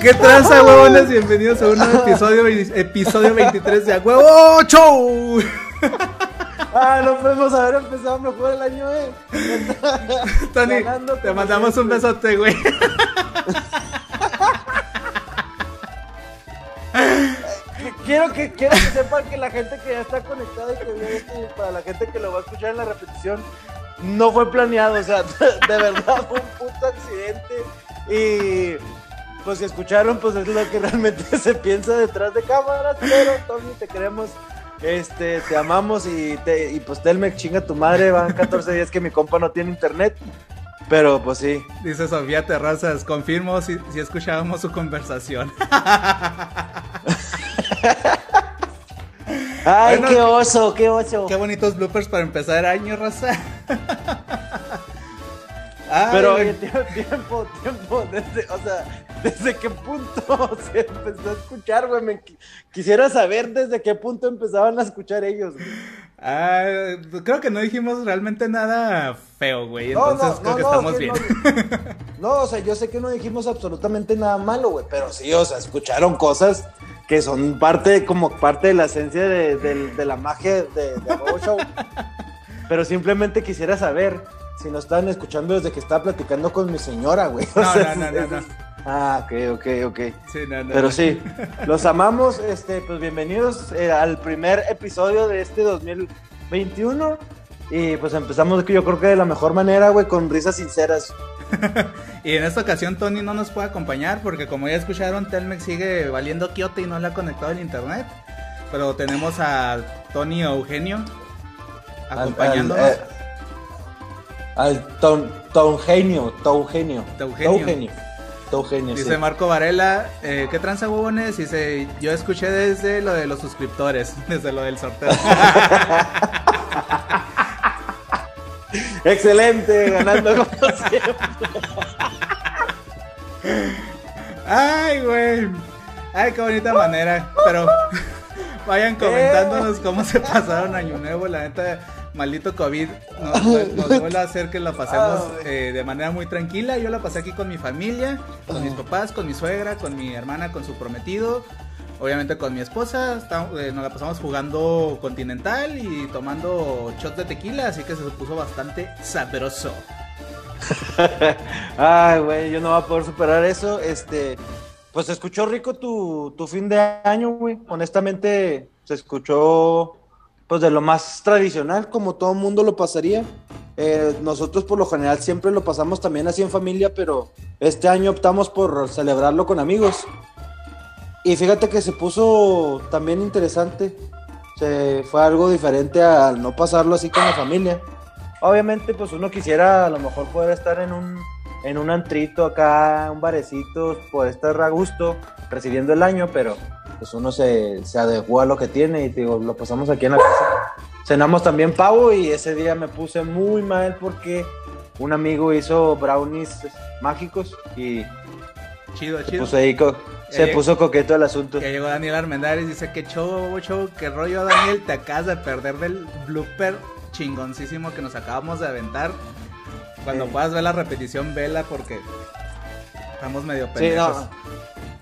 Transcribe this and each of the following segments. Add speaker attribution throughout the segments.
Speaker 1: ¿Qué tranza, huevones? Bienvenidos a un nuevo episodio, episodio 23 de A Huevo Show.
Speaker 2: Ah, no podemos haber empezado mejor el año, eh.
Speaker 1: Tony, te mandamos un besote, güey.
Speaker 2: quiero que quiero que sepan que la gente que ya está conectada y que vio esto para la gente que lo va a escuchar en la repetición no fue planeado, o sea, de verdad fue un puto accidente y pues si escucharon pues es lo que realmente se piensa detrás de cámaras, pero Tony te queremos este, te amamos y, te, y pues Telmex chinga tu madre, van 14 días que mi compa no tiene internet. Pero pues sí.
Speaker 1: Dice Sofía Terrazas, confirmo si, si escuchábamos su conversación.
Speaker 2: Ay, qué oso, qué oso.
Speaker 1: Qué bonitos bloopers para empezar año, raza.
Speaker 2: Pero oye, tiempo, tiempo, desde, o sea, ¿desde qué punto se empezó a escuchar, güey? quisiera saber desde qué punto empezaban a escuchar ellos,
Speaker 1: Ah, creo que no dijimos realmente nada feo, güey. Entonces creo que estamos bien.
Speaker 2: No, o sea, yo sé que no dijimos absolutamente nada malo, güey. Pero sí, o sea, escucharon cosas que son parte, como parte de la esencia de, la magia de, de Show. Pero simplemente quisiera saber si nos estaban escuchando desde que estaba platicando con mi señora, güey.
Speaker 1: no, no, no, no,
Speaker 2: Ah, ok, ok, ok.
Speaker 1: Sí, no, no,
Speaker 2: Pero sí, los amamos. Este, pues bienvenidos eh, al primer episodio de este 2021. Y pues empezamos, yo creo que de la mejor manera, güey, con risas sinceras.
Speaker 1: y en esta ocasión Tony no nos puede acompañar porque como ya escucharon, Telmex sigue valiendo Kyoto y no le ha conectado el internet. Pero tenemos a Tony Eugenio acompañándonos.
Speaker 2: Eh, al ton, Tongenio, Tongenio.
Speaker 1: Tongenio.
Speaker 2: Tongenio.
Speaker 1: Dice Marco Varela, eh, ¿qué tranza huevones? Dice, yo escuché desde lo de los suscriptores, desde lo del sorteo.
Speaker 2: Excelente, ganando como siempre.
Speaker 1: Ay, güey. Ay, qué bonita manera. Pero vayan comentándonos cómo se pasaron Año Nuevo. La neta, maldito COVID nos, vuelve a hacer que la pasemos eh, de manera muy tranquila. Yo la pasé aquí con mi familia, con mis papás, con mi suegra, con mi hermana, con su prometido. Obviamente con mi esposa, eh, nos la pasamos jugando continental y tomando shots de tequila, así que se puso bastante sabroso.
Speaker 2: Ay, güey, yo no voy a poder superar eso. Este, pues se escuchó rico tu, tu fin de año, güey. Honestamente, se escuchó pues de lo más tradicional, como todo mundo lo pasaría. Eh, nosotros por lo general siempre lo pasamos también así en familia, pero este año optamos por celebrarlo con amigos. Y fíjate que se puso también interesante. Se fue algo diferente al no pasarlo así con la familia. Obviamente, pues uno quisiera a lo mejor poder estar en un, en un antrito acá, un barecito, poder estar a gusto recibiendo el año, pero pues uno se, se adecuó a lo que tiene y digo, lo pasamos aquí en la casa. Cenamos también pavo y ese día me puse muy mal porque un amigo hizo brownies mágicos y
Speaker 1: chido, chido.
Speaker 2: se puso coqueto el asunto.
Speaker 1: Que llegó Daniel Armendáriz dice que show, show, qué rollo Daniel, te acabas de perder del blooper chingoncísimo que nos acabamos de aventar. Cuando puedas ver la repetición, vela porque estamos medio pendejos.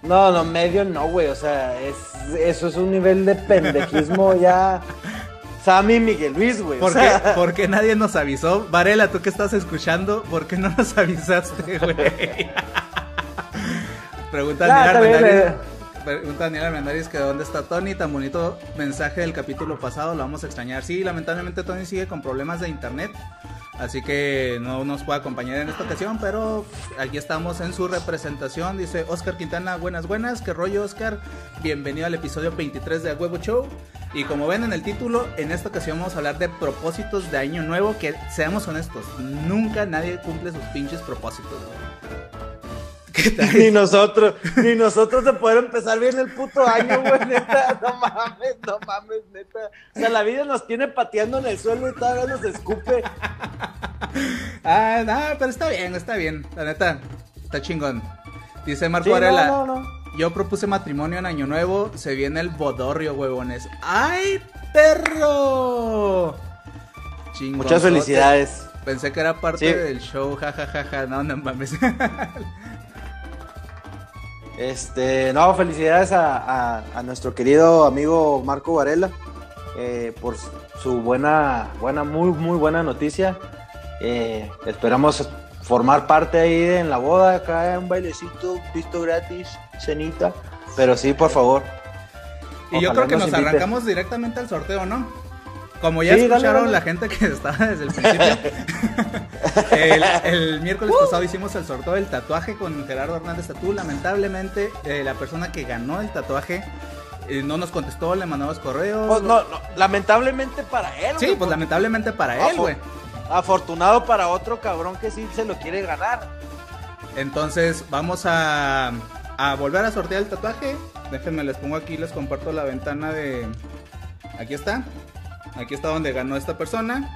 Speaker 2: No, no, medio no, güey. O sea, es, eso es un nivel de pendejismo ya. Sammy Miguel Luis, güey.
Speaker 1: ¿Por, qué, nadie nos avisó? Varela, tú que estás escuchando, ¿por qué no nos avisaste, güey? Pregunta Daniel Armendáriz. Pregunta Daniel Armendáriz que dónde está Tony. Tan bonito mensaje del capítulo pasado, lo vamos a extrañar. Sí, lamentablemente Tony sigue con problemas de internet. Así que no nos puede acompañar en esta ocasión, pero aquí estamos en su representación. Dice Oscar Quintana, buenas, buenas. ¿Qué rollo, Oscar? Bienvenido al episodio 23 de Huevo Show. Y como ven en el título, en esta ocasión vamos a hablar de propósitos de año nuevo. Que seamos honestos, nunca nadie cumple sus pinches propósitos.
Speaker 2: Ni nosotros, ni nosotros de poder empezar bien el puto año, güey, neta. No mames, no mames, neta. O sea, la vida nos tiene pateando en el suelo y todavía nos escupe.
Speaker 1: Ah, no, pero está bien, está bien. La neta, está chingón. Dice Marco Varela. No, no, no. Yo propuse matrimonio en Año Nuevo. Se viene el bodorrio, huevones. ¡Ay, perro!
Speaker 2: Chingón. Muchas felicidades.
Speaker 1: Pensé que era parte del show, jajajaja. Ja, ja, ja. No, no mames.
Speaker 2: Este, no, felicidades a, nuestro querido amigo Marco Varela eh, por su buena, buena, muy, muy buena noticia. Eh, esperamos formar parte ahí en la boda, acá un bailecito, visto gratis, cenita. Pero sí, por favor.
Speaker 1: Y yo creo que nos, arrancamos directamente al sorteo, ¿no? Como ya escucharon la gente que estaba desde el principio, el, miércoles uh. pasado hicimos el sorteo del tatuaje con Gerardo Hernández Tatú. Lamentablemente, eh, la persona que ganó el tatuaje eh, no nos contestó, le mandamos correos.
Speaker 2: Pues no, no, lamentablemente para él.
Speaker 1: Sí, pues lamentablemente para él, güey.
Speaker 2: Afortunado para otro cabrón que sí se lo quiere ganar.
Speaker 1: Entonces, vamos a, a volver a sortear el tatuaje. Déjenme, les pongo aquí, les comparto la ventana de... Aquí está. Aquí está donde ganó esta persona.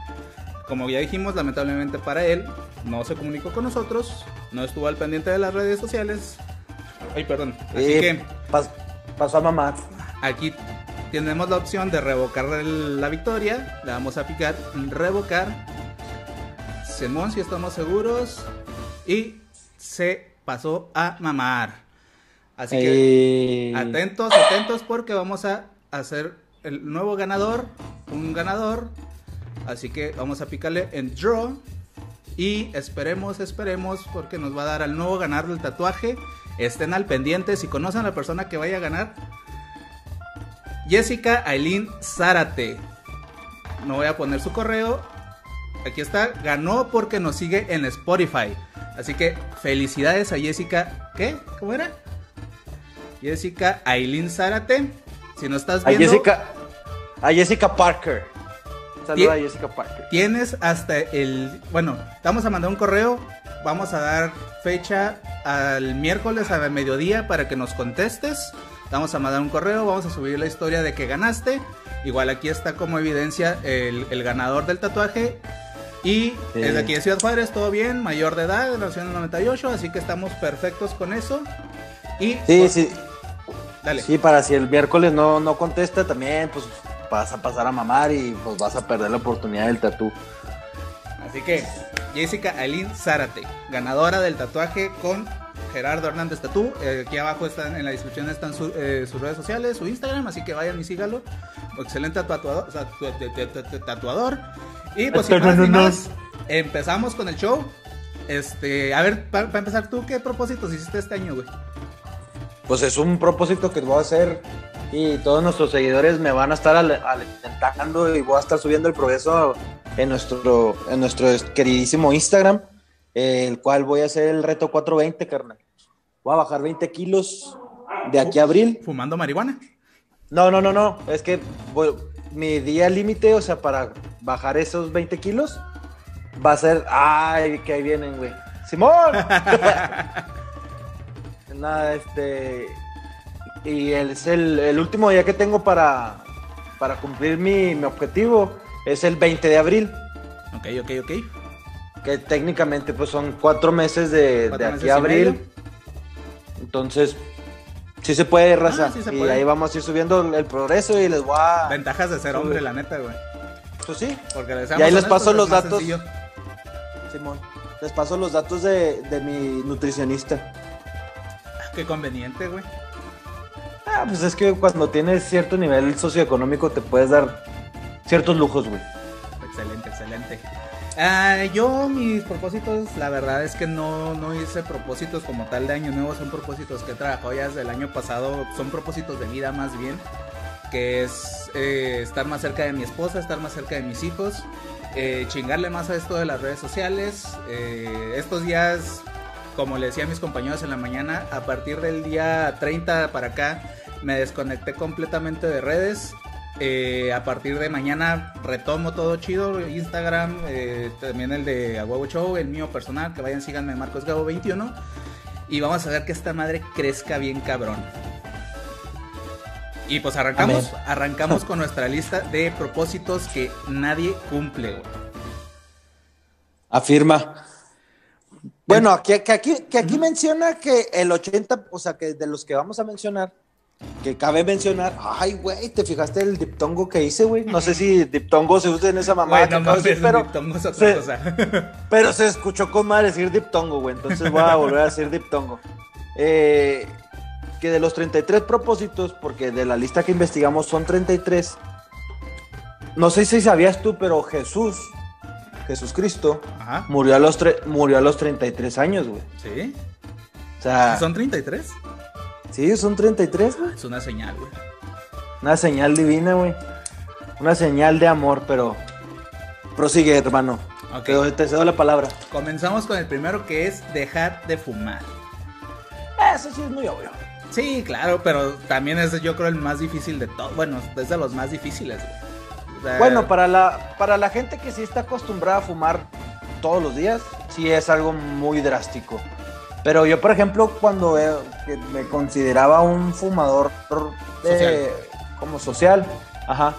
Speaker 1: Como ya dijimos, lamentablemente para él, no se comunicó con nosotros, no estuvo al pendiente de las redes sociales. Ay, perdón. Así que...
Speaker 2: pasó a mamá.
Speaker 1: Aquí tenemos la opción de revocar la victoria. Le vamos a picar revocar. Simón, si estamos seguros. Y se pasó a mamar. Así que atentos, atentos porque vamos a hacer el nuevo ganador, un ganador. Así que vamos a picarle en draw y esperemos, esperemos porque nos va a dar al nuevo ganador del tatuaje. Estén al pendiente si conocen a la persona que vaya a ganar. Jessica Aileen Zárate. No voy a poner su correo. Aquí está. Ganó porque nos sigue en Spotify. Así que felicidades a Jessica. ¿Qué? ¿Cómo era? Jessica Aileen Zárate. Si no estás viendo.
Speaker 2: A Jessica, a Jessica Parker. Saluda a Jessica Parker.
Speaker 1: Tienes hasta el. Bueno, vamos a mandar un correo. Vamos a dar fecha al miércoles a mediodía para que nos contestes. Vamos a mandar un correo. Vamos a subir la historia de que ganaste. Igual aquí está como evidencia el, ganador del tatuaje. Y desde aquí de Ciudad Juárez, todo bien, mayor de edad, de la 98, así que estamos perfectos con eso. Y
Speaker 2: sí, pues, sí. Dale. Sí, para si el miércoles no, no contesta, también pues vas a pasar a mamar y pues vas a perder la oportunidad del tatú.
Speaker 1: Así que Jessica Aileen Zárate, ganadora del tatuaje con Gerardo Hernández Tatú. Eh, aquí abajo están en la descripción están eh, sus redes sociales, su Instagram, así que vayan y sígalo. Excelente tatuador. tatuador. Y pues sin más ni más, empezamos con el show. Este, a ver, para empezar, ¿tú qué propósitos hiciste este año, güey?
Speaker 2: Pues es un propósito que voy a hacer y todos nuestros seguidores me van a estar alentando y voy a estar subiendo el progreso en nuestro, en nuestro queridísimo Instagram, el cual voy a hacer el reto 420, carnal. Voy a bajar 20 kilos de aquí a abril.
Speaker 1: ¿Fumando marihuana?
Speaker 2: No, no, no, no. Es que mi día límite, o sea, para bajar esos 20 kilos, va a ser. ¡Ay, que ahí vienen, güey! ¡Simón! Nada, este y es el, último día que tengo para, para cumplir mi, objetivo. Es el 20 de abril.
Speaker 1: Ok, ok, ok.
Speaker 2: Que técnicamente pues son cuatro meses de, aquí a abril. Entonces, sí se puede, raza. Ah, y ahí vamos a ir subiendo el progreso y les voy a...
Speaker 1: Ventajas de ser hombre, la neta, güey.
Speaker 2: Pues sí. Porque les y ahí les paso los datos. Simón, les paso los datos de, de mi nutricionista.
Speaker 1: Qué conveniente, güey.
Speaker 2: Ah, pues es que cuando tienes cierto nivel socioeconómico te puedes dar ciertos lujos, güey.
Speaker 1: Excelente, excelente. Ah, yo mis propósitos, la verdad es que no, no hice propósitos como tal de año nuevo, son propósitos que he trabajado ya desde el año pasado, son propósitos de vida más bien, que es eh, estar más cerca de mi esposa, estar más cerca de mis hijos, eh, chingarle más a esto de las redes sociales. Eh, estos días, como le decía a mis compañeros en la mañana, a partir del día 30 para acá, me desconecté completamente de redes. Eh, a partir de mañana retomo todo chido, Instagram, eh, también el de Aguavo Show, el mío personal, que vayan síganme Marcos Gabo 21 y vamos a ver que esta madre crezca bien cabrón. Y pues arrancamos, arrancamos con nuestra lista de propósitos que nadie cumple.
Speaker 2: Afirma. Bueno, que, aquí, que aquí menciona que el 80, o sea, que de los que vamos a mencionar, que cabe mencionar, ay, güey, ¿te fijaste el diptongo que hice, güey? No sé si diptongo se usa en esa mamá. pero, se, pero se escuchó con mal decir diptongo, güey, entonces voy a volver a decir diptongo. Eh, que de los 33 propósitos, porque de la lista que investigamos son 33, no sé si sabías tú, pero Jesús, Jesús Cristo,
Speaker 1: Ajá.
Speaker 2: murió a los, murió a los 33 años, güey.
Speaker 1: ¿Sí?
Speaker 2: O sea,
Speaker 1: ¿Son 33?
Speaker 2: sí, son 33, güey.
Speaker 1: Es una señal, güey.
Speaker 2: Una señal divina, güey. Una señal de amor, pero prosigue, hermano.
Speaker 1: Ok.
Speaker 2: Te, te cedo la palabra.
Speaker 1: Comenzamos con el primero que es dejar de fumar.
Speaker 2: Eso sí es muy obvio.
Speaker 1: Sí, claro, pero también es yo creo el más difícil de todos. Bueno, es de los más difíciles, güey.
Speaker 2: Bueno, para la, para la gente que sí está acostumbrada a fumar todos los días, sí es algo muy drástico. Pero yo, por ejemplo, cuando eh, me consideraba un fumador de-
Speaker 1: Social.
Speaker 2: como social, ajá.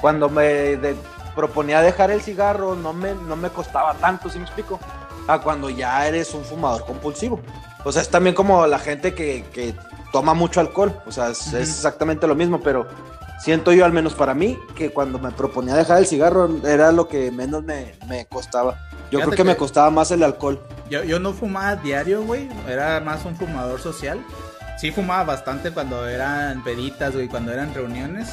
Speaker 2: Cuando me de- proponía dejar el cigarro, no me, no me costaba tanto, ¿sí me explico? A cuando ya eres un fumador compulsivo. O sea, es también como la gente que, que toma mucho alcohol. O sea, es, es exactamente lo mismo, pero siento yo, al menos para mí, que cuando me proponía dejar el cigarro era lo que menos me, me costaba. Yo
Speaker 1: Fíjate
Speaker 2: creo que,
Speaker 1: que-
Speaker 2: me costaba más el alcohol.
Speaker 1: Yo, yo no fumaba diario, güey. Era más un fumador social. Sí fumaba bastante cuando eran peditas, güey, cuando eran reuniones.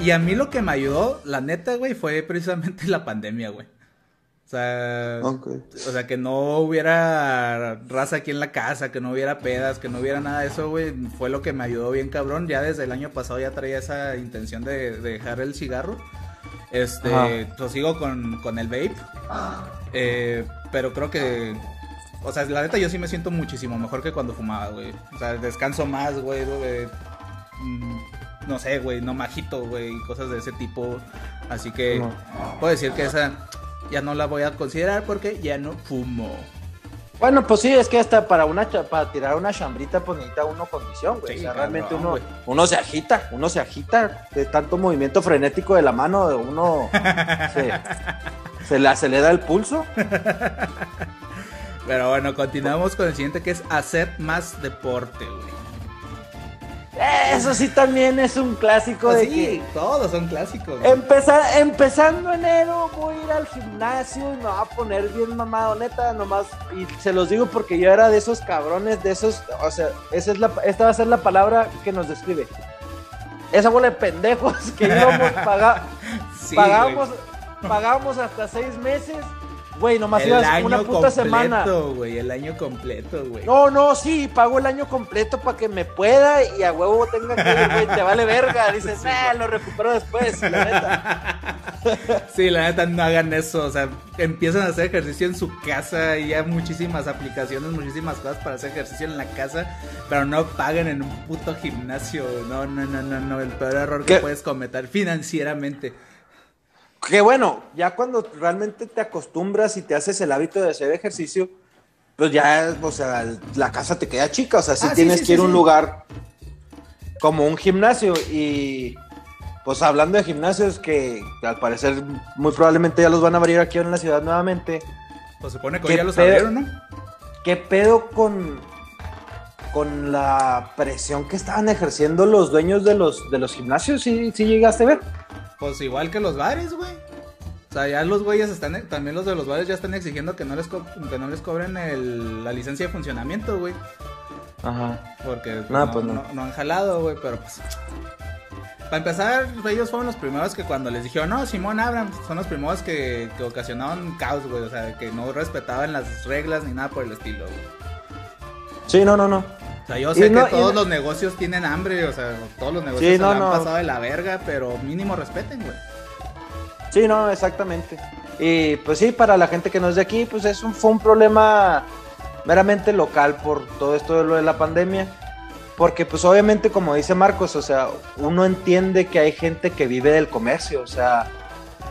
Speaker 1: Y a mí lo que me ayudó, la neta, güey, fue precisamente la pandemia, güey. O sea, o sea, que no hubiera raza aquí en la casa, que no hubiera pedas, que no hubiera nada de eso, güey. Fue lo que me ayudó bien cabrón. Ya desde el año pasado ya traía esa intención de, de dejar el cigarro. Este,
Speaker 2: Ajá.
Speaker 1: pues sigo con, con el vape. Eh, pero creo que. O sea, la neta yo sí me siento muchísimo mejor que cuando fumaba, güey. O sea, descanso más, güey. güey. Mm, No sé, güey, no majito, güey, cosas de ese tipo. Así que
Speaker 2: No.
Speaker 1: puedo decir que esa ya no la voy a considerar porque ya no fumo.
Speaker 2: Bueno, pues sí, es que hasta para una para tirar una chambrita pues necesita uno condición, güey.
Speaker 1: Sí,
Speaker 2: o sea,
Speaker 1: cabrón,
Speaker 2: realmente uno,
Speaker 1: güey.
Speaker 2: uno se agita, uno se agita de tanto movimiento frenético de la mano, de uno se, se le acelera el pulso.
Speaker 1: Pero bueno, continuamos con el siguiente que es hacer más deporte, güey.
Speaker 2: Eso sí también es un clásico
Speaker 1: Pues
Speaker 2: de
Speaker 1: sí,
Speaker 2: que
Speaker 1: todos son clásicos. güey.
Speaker 2: empezar, empezando enero voy a ir al gimnasio y me voy a poner bien mamado, neta, nomás, y se los digo porque yo era de esos cabrones, de esos, o sea, esa es la, esta va a ser la palabra que nos describe. Esa bola de pendejos que íbamos a pagar,
Speaker 1: Sí,
Speaker 2: pagábamos,
Speaker 1: güey.
Speaker 2: pagábamos hasta seis meses, güey, nomás
Speaker 1: el
Speaker 2: ibas
Speaker 1: año
Speaker 2: una puta semana.
Speaker 1: completo, güey, el año completo, güey.
Speaker 2: No, no, sí, pago el año completo para que me pueda y a huevo tenga que ir, güey, te vale verga. Dices,
Speaker 1: Sí,
Speaker 2: nah, lo recupero después, la neta.
Speaker 1: Sí, la neta, no hagan eso. O sea, empiezan a hacer ejercicio en su casa y hay muchísimas aplicaciones, muchísimas cosas para hacer ejercicio en la casa, pero no paguen en un puto gimnasio. No, no, no, no, no. El peor error que puedes cometer financieramente.
Speaker 2: Que bueno, ya cuando realmente te acostumbras y te haces el hábito de hacer ejercicio, pues ya, o sea, la casa te queda chica, o sea, si
Speaker 1: Ah,
Speaker 2: tienes
Speaker 1: sí,
Speaker 2: que ir
Speaker 1: sí,
Speaker 2: a un
Speaker 1: sí.
Speaker 2: lugar como un gimnasio y pues hablando de gimnasios que al parecer muy probablemente ya los van a abrir aquí en la ciudad nuevamente,
Speaker 1: Pues supone que
Speaker 2: ¿Qué
Speaker 1: hoy ya los
Speaker 2: pedo?
Speaker 1: abrieron, ¿no?
Speaker 2: ¿qué pedo con con la presión que estaban ejerciendo los dueños de los de los gimnasios? ¿Sí, sí llegaste a ver?
Speaker 1: Pues igual que los bares, güey. O sea, ya los güeyes están, también los de los bares ya están exigiendo que no les, co- que no les cobren el- la licencia de funcionamiento, güey.
Speaker 2: Ajá.
Speaker 1: Porque pues,
Speaker 2: No,
Speaker 1: no,
Speaker 2: pues no
Speaker 1: han jalado, güey, pero pues... Para empezar, ellos fueron los primeros que cuando les dijeron, no, Simón Abrams, son los primeros que, que ocasionaron caos, güey. O sea, que no respetaban las reglas ni nada por el estilo, güey.
Speaker 2: Sí, no, no, no.
Speaker 1: O sea, yo sé
Speaker 2: no-
Speaker 1: que todos
Speaker 2: no-
Speaker 1: los negocios tienen hambre, o sea, todos los negocios
Speaker 2: Sí,
Speaker 1: se
Speaker 2: no,
Speaker 1: han pasado de la verga, pero mínimo respeten, güey.
Speaker 2: Sí, no, exactamente. Y pues sí, para la gente que no es de aquí, pues es un, fue un problema meramente local por todo esto de lo de la pandemia. Porque pues obviamente, como dice Marcos, o sea, uno entiende que hay gente que vive del comercio, o sea,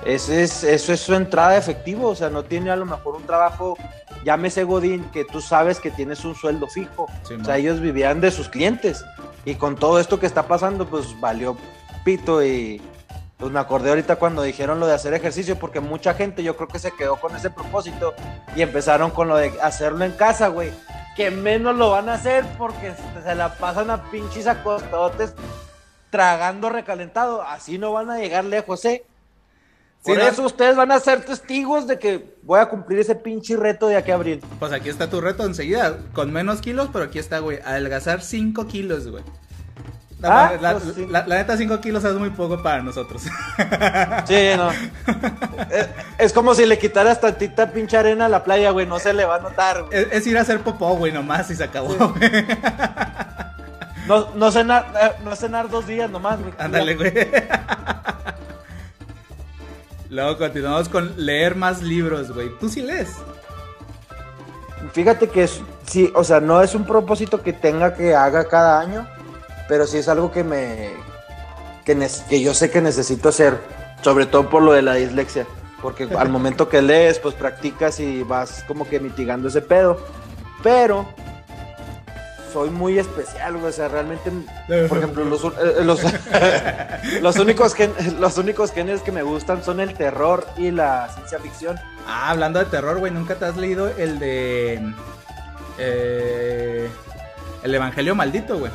Speaker 2: ese es, eso es su entrada de efectivo, o sea, no tiene a lo mejor un trabajo, llámese Godín, que tú sabes que tienes un sueldo fijo.
Speaker 1: Sí,
Speaker 2: o sea, ellos vivían de sus clientes. Y con todo esto que está pasando, pues valió pito y pues me acordé ahorita cuando dijeron lo de hacer ejercicio, porque mucha gente yo creo que se quedó con ese propósito y empezaron con lo de hacerlo en casa, güey. Que menos lo van a hacer porque se la pasan a pinches acostadotes tragando recalentado. Así no van a llegar lejos, ¿eh? Por eso ustedes van a ser testigos de que voy a cumplir ese pinche reto de aquí a abril.
Speaker 1: Pues aquí está tu reto enseguida, con menos kilos, pero aquí está, güey, adelgazar 5 kilos, güey. Ah, la, pues la, neta, 5 kilos es muy poco para nosotros.
Speaker 2: Sí, no. es, como si le quitaras tantita pinche arena a la playa, güey. No se le va a notar,
Speaker 1: güey. Es, ir a hacer popó, güey, nomás y se acabó, güey.
Speaker 2: No, no, cenar, eh, no cenar dos días nomás, güey.
Speaker 1: Ándale, güey. Luego continuamos con leer más libros, güey. ¿Tú sí lees?
Speaker 2: Fíjate que es, sí, o sea, no es un propósito que tenga que haga cada año, pero sí es algo que me, que, que yo sé que necesito hacer, sobre todo por lo de la dislexia, porque al momento que lees, pues practicas y vas como que mitigando ese pedo, pero soy muy especial, güey. O sea, realmente, por ejemplo, los, eh, los, únicos los únicos géneros que me gustan son el terror y la ciencia ficción.
Speaker 1: Ah, hablando de terror, güey, ¿nunca te has leído el de. Eh, el Evangelio Maldito, güey?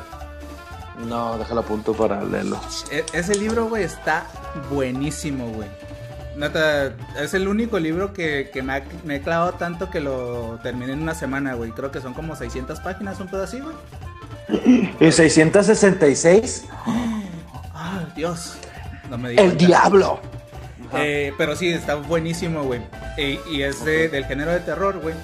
Speaker 2: No, déjalo a punto para leerlo.
Speaker 1: E, ese libro, güey, está buenísimo, güey. Nata, es el único libro que, me, he clavado tanto que lo terminé en una semana, güey. Creo que son como 600 páginas, un pedo así, güey.
Speaker 2: ¿Y 666?
Speaker 1: ¡Ah, Dios!
Speaker 2: No me digas. ¡El diablo!
Speaker 1: Eh, pero sí, está buenísimo, güey. Y, es del género de terror, güey.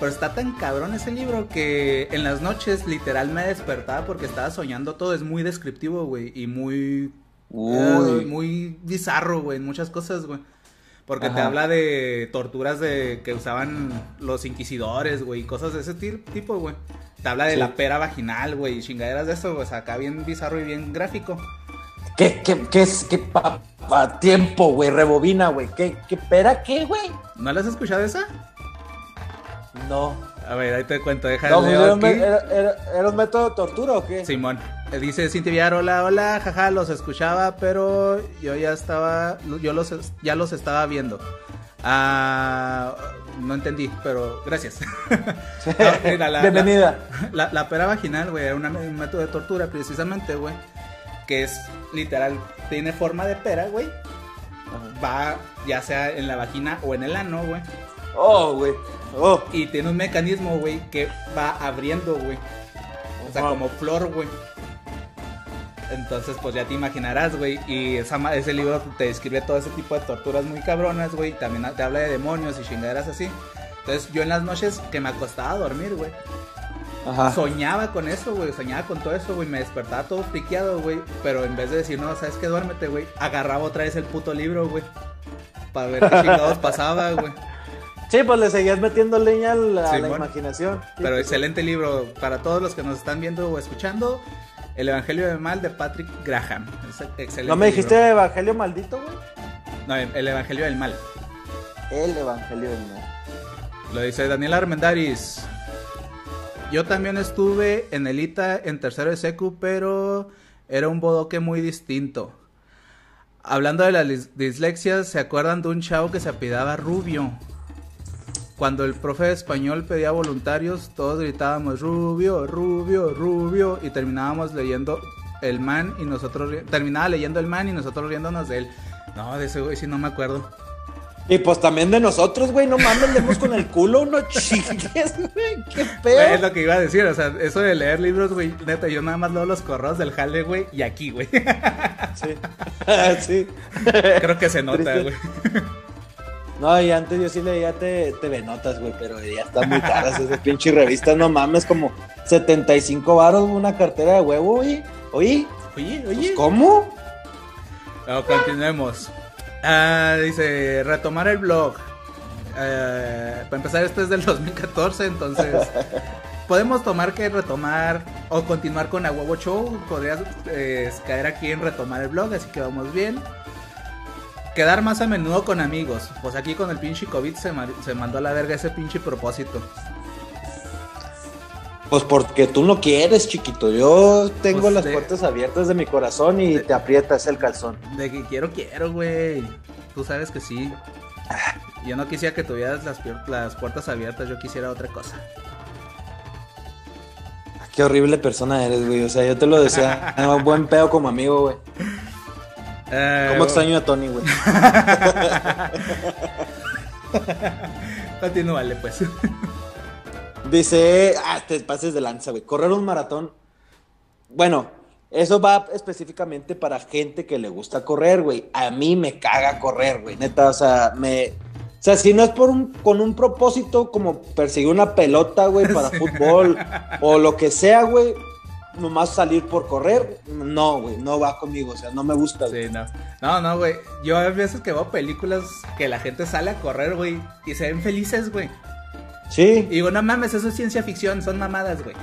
Speaker 1: Pero está tan cabrón ese libro que en las noches literal me despertaba porque estaba soñando todo. Es muy descriptivo, güey. Y muy... muy bizarro, güey. En muchas cosas, güey. Porque te habla de torturas de que usaban los inquisidores, güey, y cosas de ese tipo, güey. Te habla de la pera vaginal, güey, y chingaderas de eso, güey. O sea, acá bien bizarro y bien gráfico.
Speaker 2: ¿Qué, qué, qué es? ¿Qué pa, tiempo, güey? Rebobina, güey. ¿Qué, ¿Qué pera qué, güey?
Speaker 1: ¿No la has escuchado esa?
Speaker 2: No.
Speaker 1: A ver, ahí te cuento, deja no, pues, era,
Speaker 2: era, un método de tortura o qué?
Speaker 1: Simón. Eh, dice Cintia Villar, hola, hola, jaja, los escuchaba, pero yo ya estaba, yo los, ya los estaba viendo. Ah, no entendí, pero gracias.
Speaker 2: Bienvenida.
Speaker 1: La, la, pera vaginal, güey, era un método de tortura precisamente, güey, que es literal, tiene forma de pera, güey. Va ya sea en la vagina o en el ano, güey.
Speaker 2: Oh, güey. Oh.
Speaker 1: Y tiene un mecanismo, güey, que va abriendo, güey. O sea, como flor, güey. Entonces, pues ya te imaginarás, güey. Y esa, ese libro te describe todo ese tipo de torturas muy cabronas, güey. También te habla de demonios y chingaderas así. Entonces, yo en las noches que me acostaba a dormir, güey. Soñaba con eso, güey. Soñaba con todo eso, güey. Me despertaba todo piqueado, güey. Pero en vez de decir, no, ¿sabes qué? Duérmete, güey. Agarraba otra vez el puto libro, güey. Para ver qué chingados pasaba, güey.
Speaker 2: Sí, pues le seguías metiendo leña a la, imaginación.
Speaker 1: Pero excelente libro para todos los que nos están viendo o escuchando. El Evangelio del Mal de Patrick Graham. excelente.
Speaker 2: ¿No me dijiste Evangelio maldito, güey?
Speaker 1: No, el Evangelio del Mal.
Speaker 2: El Evangelio del Mal.
Speaker 1: Lo dice Daniel Armendaris. Yo también estuve en Elita en tercero de secu, pero era un bodoque muy distinto. Hablando de las dislexias, ¿se acuerdan de un chavo que se apidaba Rubio? Cuando el profe de español pedía voluntarios, todos gritábamos Rubio, Rubio, Rubio y terminábamos leyendo el man y nosotros terminaba leyendo el man y nosotros riéndonos de él. No, de ese güey sí no me acuerdo.
Speaker 2: Y pues también de nosotros, güey, no mames, leemos con el culo, no chingues, güey, qué pedo.
Speaker 1: Es lo que iba a decir, o sea, eso de leer libros, güey, neta, yo nada más leo los correos del jale, güey, y aquí, güey.
Speaker 2: Sí, sí.
Speaker 1: Creo que se nota, güey.
Speaker 2: No, y antes yo sí leía TV Notas, güey, pero ya están muy caras esas pinche revistas, no mames, como 75 baros una cartera de huevo, güey. Oye,
Speaker 1: oye, oye. Pues,
Speaker 2: ¿Cómo?
Speaker 1: No, continuemos. Ah, dice, retomar el blog. Eh, para empezar, esto es del 2014, entonces podemos tomar que retomar o continuar con a huevo show. Podrías eh, caer aquí en retomar el blog, así que vamos bien. Quedar más a menudo con amigos. Pues aquí con el pinche COVID se, se mandó a la verga ese pinche propósito.
Speaker 2: Pues porque tú no quieres, chiquito. Yo tengo pues las puertas abiertas de mi corazón y te aprietas el calzón.
Speaker 1: De que quiero, quiero, güey. Tú sabes que sí. Yo no quisiera que tuvieras las, las puertas abiertas, yo quisiera otra cosa.
Speaker 2: Qué horrible persona eres, güey. O sea, yo te lo decía. buen pedo como amigo, güey. Eh, ¿Cómo extraño a Tony, güey?
Speaker 1: Continúale, pues.
Speaker 2: Dice, ah, te pases de lanza, güey. Correr un maratón. Bueno, eso va específicamente para gente que le gusta correr, güey. A mí me caga correr, güey. Neta, o sea, me. O sea, si no es por un, con un propósito como perseguir una pelota, güey, para fútbol o lo que sea, güey, nomás salir por correr, no, güey, no va conmigo, o sea, no me gusta.
Speaker 1: Sí, no. No, no, güey. Yo a veces que veo películas que la gente sale a correr, güey, y se ven felices, güey.
Speaker 2: Sí.
Speaker 1: Y digo, no mames, eso es ciencia ficción, son mamadas, güey.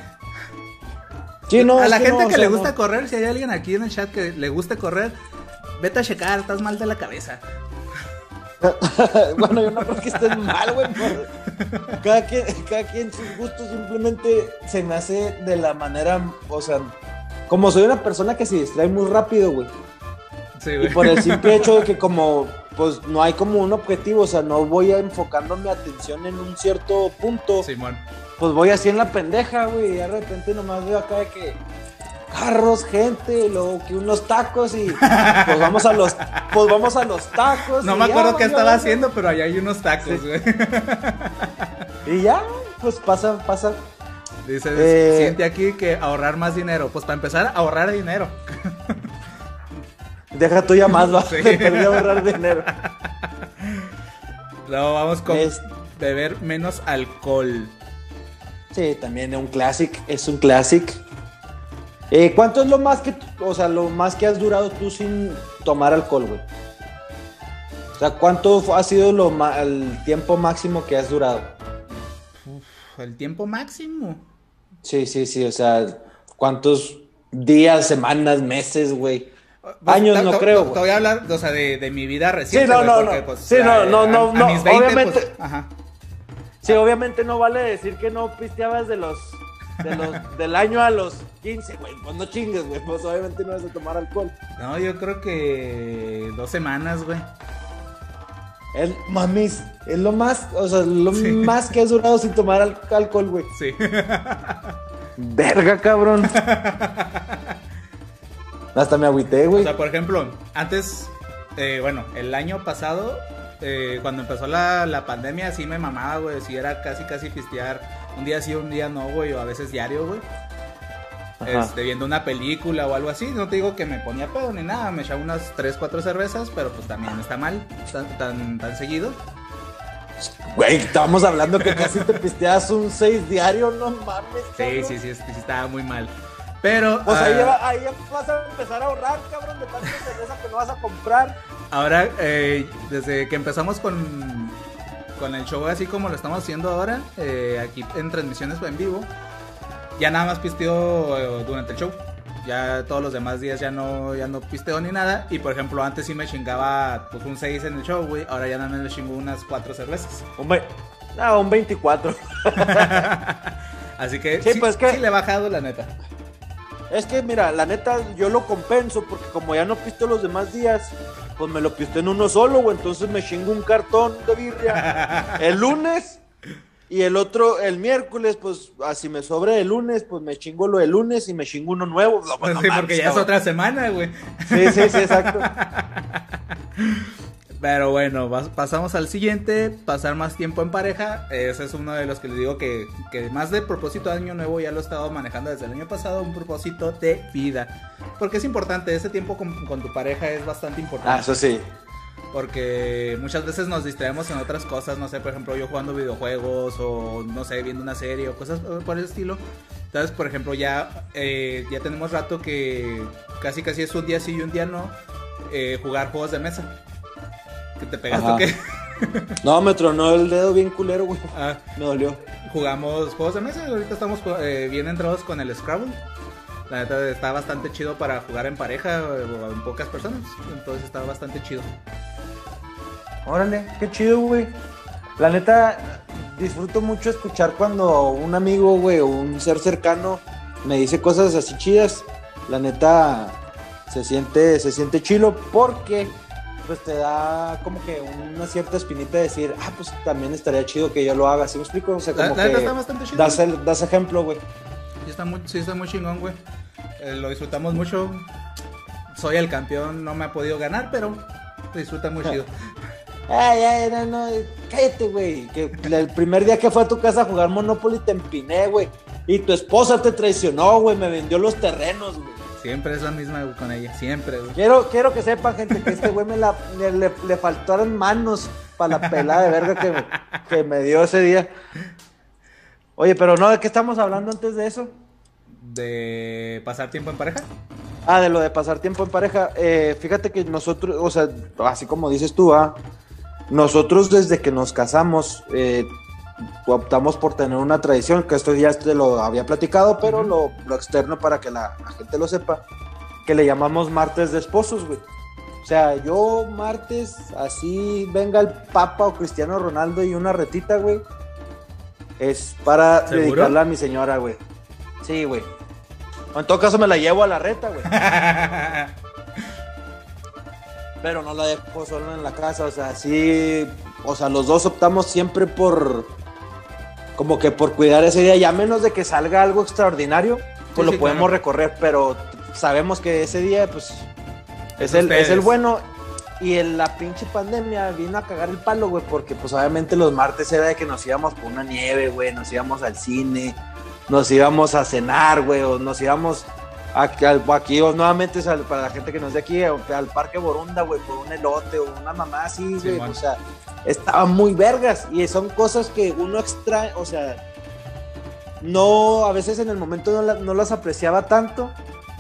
Speaker 2: Sí, no,
Speaker 1: a la gente que le gusta correr, si hay alguien aquí en el chat que le gusta correr, vete a checar, estás mal de la cabeza.
Speaker 2: bueno, yo no creo que estés mal, güey. Cada quien, cada quien sus gustos simplemente se me hace de la manera, o sea, como soy una persona que se distrae muy rápido, güey. Sí, güey. Y por el simple hecho de que como, pues no hay como un objetivo, o sea, no voy a enfocando mi atención en un cierto punto.
Speaker 1: Simón.
Speaker 2: Pues voy así en la pendeja, güey, y de repente nomás veo acá de que carros, gente, luego que unos tacos y pues vamos a los, pues vamos a los tacos.
Speaker 1: No me acuerdo qué estaba haciendo, pero allá hay unos tacos, güey.
Speaker 2: Y ya, pues pasa, pasa.
Speaker 1: Dice, eh, siente aquí que ahorrar más dinero. Pues para empezar, ahorrar dinero.
Speaker 2: Deja tuya más, va. Sí. ahorrar dinero.
Speaker 1: Luego vamos con beber menos alcohol.
Speaker 2: Sí, también es un clásico, es un clásico. Eh, ¿Cuánto es lo más que, o sea, lo más que has durado tú sin tomar alcohol, güey? O sea, ¿cuánto ha sido lo el tiempo máximo que has durado?
Speaker 1: el tiempo máximo.
Speaker 2: Sí, sí, sí, o sea, ¿cuántos días, semanas, meses, güey? Pues, Años no creo.
Speaker 1: Te, voy a hablar, o sea, de, mi vida reciente.
Speaker 2: Sí, no, no, no. Pues, sí, no, no, no, no. obviamente. Pues, ajá. Sí, obviamente no vale decir que no pisteabas de los de los, del año a los 15, güey. Pues no chingues, güey. Pues obviamente no vas a tomar alcohol.
Speaker 1: No, yo creo que dos semanas, güey.
Speaker 2: El mamis, es lo más, o sea, lo más que has durado sin tomar alcohol, güey.
Speaker 1: Sí.
Speaker 2: Verga, cabrón. Hasta me agüité, güey.
Speaker 1: O sea, por ejemplo, antes, eh, bueno, el año pasado, eh, cuando empezó la, la pandemia, sí me mamaba, güey. Sí era casi, casi pistear un día sí, un día no, güey, o a veces diario, güey. Este, viendo una película o algo así. No te digo que me ponía pedo ni nada, me echaba unas 3, 4 cervezas, pero pues también está mal, tan, tan, seguido.
Speaker 2: Güey, estábamos hablando que casi te pisteas un 6 diario, no mames.
Speaker 1: Sí, sí, sí, sí, estaba muy mal. Pero.
Speaker 2: Pues ahí, ah, ahí, vas a empezar a ahorrar, cabrón, de tanta cerveza que no vas a comprar.
Speaker 1: Ahora, eh, desde que empezamos con con el show así como lo estamos haciendo ahora, eh, aquí en transmisiones en vivo, ya nada más pisteo eh, durante el show. Ya todos los demás días ya no, ya no pisteo ni nada. Y por ejemplo, antes sí me chingaba pues un 6 en el show, güey. Ahora ya nada más me chingo unas 4 cervezas.
Speaker 2: Un, no, un 24.
Speaker 1: Así que sí, pues que... le he bajado la neta.
Speaker 2: Es que mira, la neta yo lo compenso porque como ya no pisto los demás días, pues me lo pisté en uno solo, güey. Entonces me chingo un cartón de birria el lunes y el otro el miércoles, pues así me sobre el lunes, pues me chingo lo del lunes y me chingo uno nuevo.
Speaker 1: Pues, sí, porque ya es otra semana, güey.
Speaker 2: Sí, sí, sí, exacto.
Speaker 1: Pero bueno, pasamos al siguiente, pasar más tiempo en pareja. Ese es uno de los que les digo que, que, más de propósito de año nuevo ya lo he estado manejando desde el año pasado, un propósito de vida. Porque es importante, ese tiempo con, tu pareja es bastante importante.
Speaker 2: Ah, eso sí.
Speaker 1: Porque muchas veces nos distraemos en otras cosas, no sé, por ejemplo, yo jugando videojuegos o no sé, viendo una serie o cosas por el estilo. Entonces, por ejemplo, ya, eh, ya tenemos rato que casi casi es un día sí y un día no eh, jugar juegos de mesa. ¿Que te pegaste o qué?
Speaker 2: no, me tronó el dedo bien culero, güey. Ah. Me dolió.
Speaker 1: Jugamos juegos de mesa, ahorita estamos eh, bien entrados con el Scrabble. La neta está bastante chido para jugar en pareja o en pocas personas. Entonces está bastante chido.
Speaker 2: Órale, qué chido, güey. La neta, disfruto mucho escuchar cuando un amigo, güey, o un ser cercano me dice cosas así chidas. La neta, se siente, se siente chilo porque pues te da como que una cierta espinita de decir, ah, pues también estaría chido que yo lo haga, ¿sí me explico? O sea, como que está bastante chido. Das, ejemplo, güey.
Speaker 1: Sí está muy, sí está muy chingón, güey. Eh, lo disfrutamos mucho. soy el campeón, no me ha podido ganar, pero disfruta muy chido.
Speaker 2: Ay, ay, no, no, cállate, güey. Que el primer día que fue a tu casa a jugar Monopoly te empiné, güey. Y tu esposa te traicionó, güey. Me vendió los terrenos, güey.
Speaker 1: Siempre es la misma con ella, siempre, güey.
Speaker 2: Quiero, quiero que sepan, gente, que este güey me la, le, le, le faltaron manos para la pelada de verga que, que me dio ese día. Oye, pero no, ¿de qué estamos hablando antes de eso?
Speaker 1: ¿De pasar tiempo en pareja?
Speaker 2: Ah, de lo de pasar tiempo en pareja. Eh, fíjate que nosotros, o sea, así como dices tú, ah, nosotros desde que nos casamos eh, optamos por tener una tradición, que esto ya te lo había platicado, pero lo, lo, externo para que la, la, gente lo sepa, que le llamamos martes de esposos, güey. O sea, yo martes, así venga el Papa o Cristiano Ronaldo y una retita, güey. Es para
Speaker 1: ¿Seguro?
Speaker 2: dedicarla a mi señora, güey. Sí, güey. En todo caso me la llevo a la reta, güey. Pero no la dejo solo en la casa, o sea, sí, o sea, los dos optamos siempre por, como que por cuidar ese día, ya menos de que salga algo extraordinario, pues sí, lo sí, podemos claro. recorrer, pero sabemos que ese día, pues, es, el, es el, bueno. Y en la pinche pandemia vino a cagar el palo, güey, porque pues obviamente los martes era de que nos íbamos por una nieve, güey, nos íbamos al cine, nos íbamos a cenar, güey, o nos íbamos aquí, aquí o nuevamente para la gente que nos de aquí, al Parque Borunda, güey, por un elote o una mamá así, güey, sí, o sea, estaban muy vergas y son cosas que uno extrae, o sea, no, a veces en el momento no, la, no las apreciaba tanto,